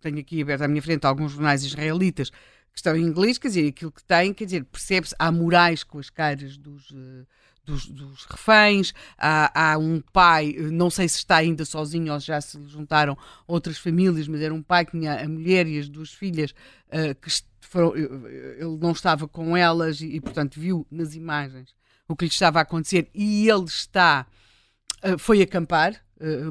Speaker 4: tenho aqui aberto à minha frente alguns jornais israelitas que estão em inglês, quer dizer, aquilo que têm, quer dizer, percebe-se, há murais com as caras dos, uh, dos, dos, reféns, há, há, um pai, não sei se está ainda sozinho ou já se juntaram outras famílias, mas era um pai que tinha a mulher e as duas filhas uh, que foram, ele não estava com elas e, e, portanto, viu nas imagens o que lhe estava a acontecer e ele está, uh, foi acampar, eh,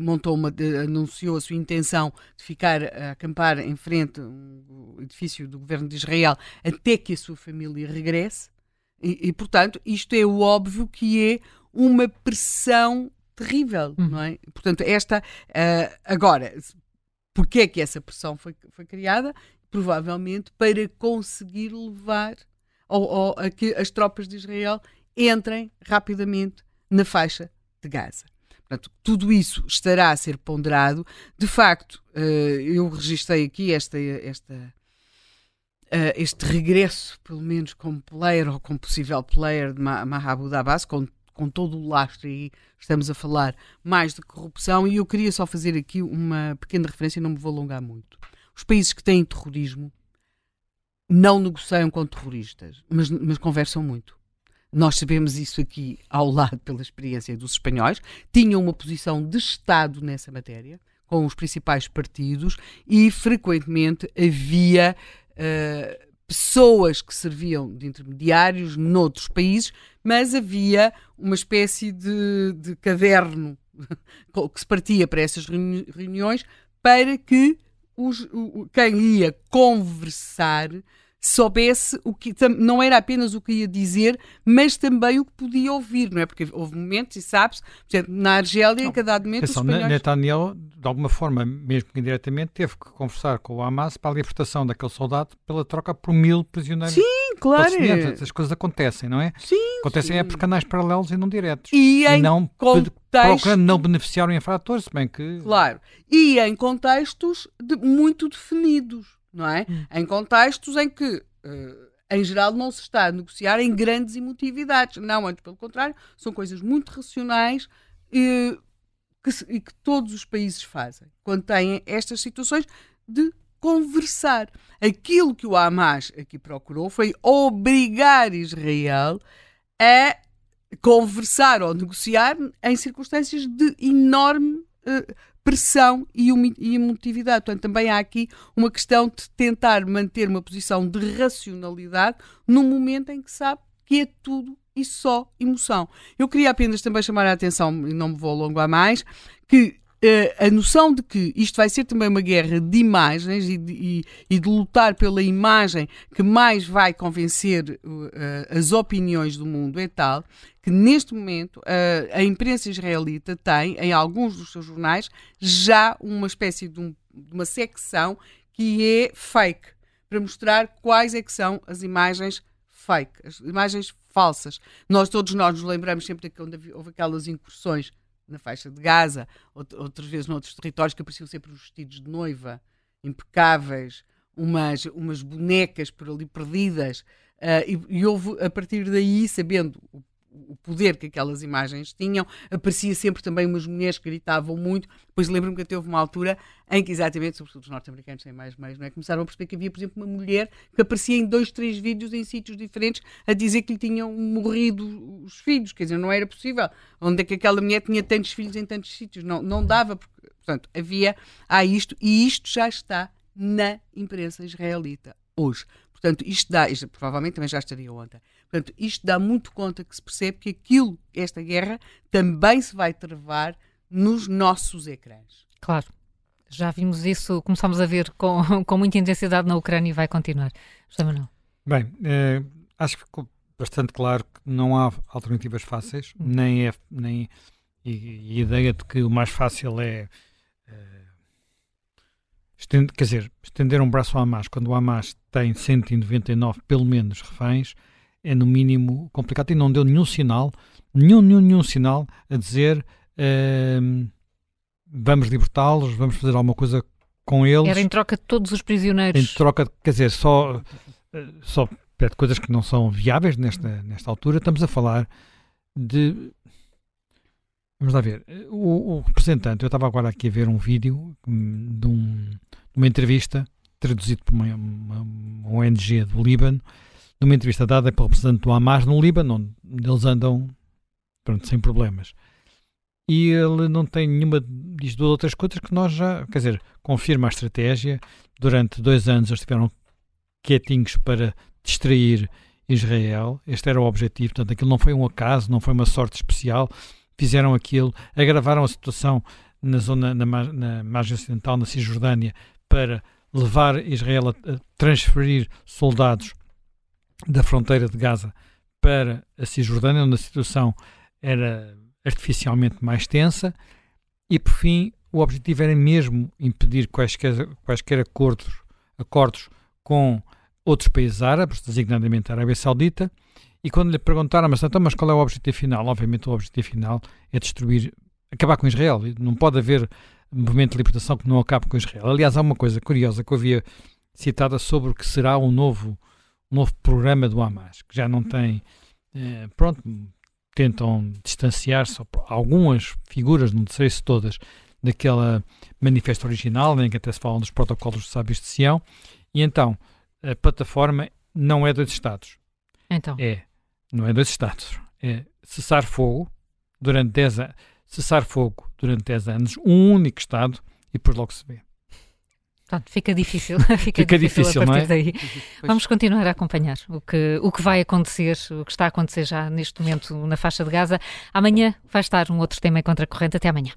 Speaker 4: montou uma, anunciou a sua intenção de ficar a acampar em frente ao edifício do governo de Israel até que a sua família regresse. E, e portanto, isto é o óbvio que é uma pressão terrível, uhum. não é? Portanto, esta uh, agora, porque é que essa pressão foi, foi criada? Provavelmente para conseguir levar ou, ou a que as tropas de Israel entrem rapidamente na faixa de Gaza. Portanto, tudo isso estará a ser ponderado. De facto, uh, eu registrei aqui esta, esta, uh, este regresso, pelo menos como player ou como possível player de Mahabud Abbas, com, com todo o lastro, e estamos a falar mais de corrupção, e eu queria só fazer aqui uma pequena referência, não me vou alongar muito. Os países que têm terrorismo não negociam com terroristas, mas, mas conversam muito. Nós sabemos isso aqui ao lado pela experiência dos espanhóis. Tinham uma posição de Estado nessa matéria, com os principais partidos, e frequentemente havia uh, pessoas que serviam de intermediários noutros países, mas havia uma espécie de, de caderno que se partia para essas reuniões para que os, quem ia conversar soubesse o que não era apenas o que ia dizer, mas também o que podia ouvir, não é? Porque houve momentos, e sabe-se, na Argélia, em cada momento. Atenção, espanhóis...
Speaker 3: Netanyahu, de alguma forma, mesmo que indiretamente, teve que conversar com o Hamas para a libertação daquele soldado pela troca por mil prisioneiros.
Speaker 4: Sim, claro.
Speaker 3: As coisas acontecem, não é?
Speaker 4: Sim.
Speaker 3: Acontecem
Speaker 4: sim.
Speaker 3: é por canais paralelos e não diretos.
Speaker 4: E,
Speaker 3: e não
Speaker 4: contexto...
Speaker 3: procurando não beneficiar o infrator, se bem que.
Speaker 4: Claro. E em contextos de, muito definidos não é? Hum. Em contextos em que, uh, em geral, não se está a negociar em grandes emotividades. Não, antes pelo contrário, são coisas muito racionais e que, se, e que todos os países fazem quando têm estas situações de conversar. Aquilo que o Hamas aqui procurou foi obrigar Israel a conversar ou negociar em circunstâncias de enorme uh, pressão e emotividade. Portanto, também há aqui uma questão de tentar manter uma posição de racionalidade num momento em que sabe que é tudo e só emoção. Eu queria apenas também chamar a atenção, e não me vou alongar mais, que a noção de que isto vai ser também uma guerra de imagens e de, e, e de lutar pela imagem que mais vai convencer uh, as opiniões do mundo é tal que neste momento uh, a imprensa israelita tem, em alguns dos seus jornais, já uma espécie de, um, de uma secção que é fake, para mostrar quais é que são as imagens fake, as imagens falsas. Nós todos nós nos lembramos sempre de quando houve aquelas incursões na faixa de Gaza, outras vezes noutros territórios que apareciam sempre os vestidos de noiva, impecáveis, umas, umas bonecas por ali perdidas. Uh, e, e, houve, a partir daí, sabendo o o poder que aquelas imagens tinham. Aparecia sempre também umas mulheres que gritavam muito. Depois lembro-me que até houve uma altura em que, exatamente, sobretudo os norte-americanos têm mais meios, não é? começaram a perceber que havia, por exemplo, uma mulher que aparecia em dois, três vídeos em sítios diferentes a dizer que lhe tinham morrido os filhos. Quer dizer, não era possível. Onde é que aquela mulher tinha tantos filhos em tantos sítios? Não, não dava. Porque, portanto, havia há isto e isto já está na imprensa israelita hoje. Portanto, isto dá, isto provavelmente também já estaria ontem. Portanto, isto dá muito conta que se percebe que aquilo, esta guerra, também se vai travar nos nossos ecrãs.
Speaker 2: Claro. Já vimos isso, começamos a ver com, com muita intensidade na Ucrânia e vai continuar. José Manuel.
Speaker 3: Bem, eh, acho que ficou bastante claro que não há alternativas fáceis, hum. nem é. Nem, e, e a ideia de que o mais fácil é. Eh, estender, quer dizer, estender um braço ao Hamas quando o Hamas tem 199, pelo menos, reféns, é no mínimo complicado e não deu nenhum sinal, nenhum, nenhum, nenhum sinal a dizer uh, vamos libertá-los, vamos fazer alguma coisa com eles.
Speaker 2: Era em troca de todos os prisioneiros.
Speaker 3: Em troca, quer dizer, só, só pede coisas que não são viáveis nesta, nesta altura. Estamos a falar de. Vamos lá ver. O, o representante, eu estava agora aqui a ver um vídeo hum, de, um, de uma entrevista traduzido por uma, uma, uma ONG do Líbano, numa entrevista dada pelo representante do Hamas no Líbano, onde eles andam pronto, sem problemas. E ele não tem nenhuma, diz duas outras coisas que nós já, quer dizer, confirma a estratégia. Durante dois anos eles estiveram quietinhos para distrair Israel. Este era o objetivo, portanto, aquilo não foi um acaso, não foi uma sorte especial. Fizeram aquilo, agravaram a situação na zona, na, na margem ocidental, na Cisjordânia, para levar Israel a, transferir soldados da fronteira de Gaza para a Cisjordânia, onde a situação era artificialmente mais tensa, e por fim o objetivo era mesmo impedir quaisquer, quaisquer acordos, acordos com outros países árabes, designadamente a Arábia Saudita, e quando lhe perguntaram, mas, então, mas qual é o objetivo final? Obviamente o objetivo final é destruir, acabar com Israel. Não pode haver movimento de libertação que não acabe com Israel. Aliás, há uma coisa curiosa que eu havia citada sobre o que será o novo, novo programa do Hamas, que já não tem. Eh, pronto, tentam distanciar-se, algumas figuras, não sei se todas, daquela manifesto original, em que até se falam dos protocolos de sábios de Sião, e então a plataforma não é dois Estados.
Speaker 2: Então.
Speaker 3: É, não é dois Estados. É cessar fogo durante 10 anos cessar fogo durante 10 anos, um único Estado, e depois logo se vê.
Speaker 2: Portanto, fica difícil. Fica, fica difícil, difícil, a partir é? daí. Vamos continuar a acompanhar o que, o que vai acontecer, o que está a acontecer já neste momento na faixa de Gaza. Amanhã vai estar um outro tema em contracorrente. Até amanhã.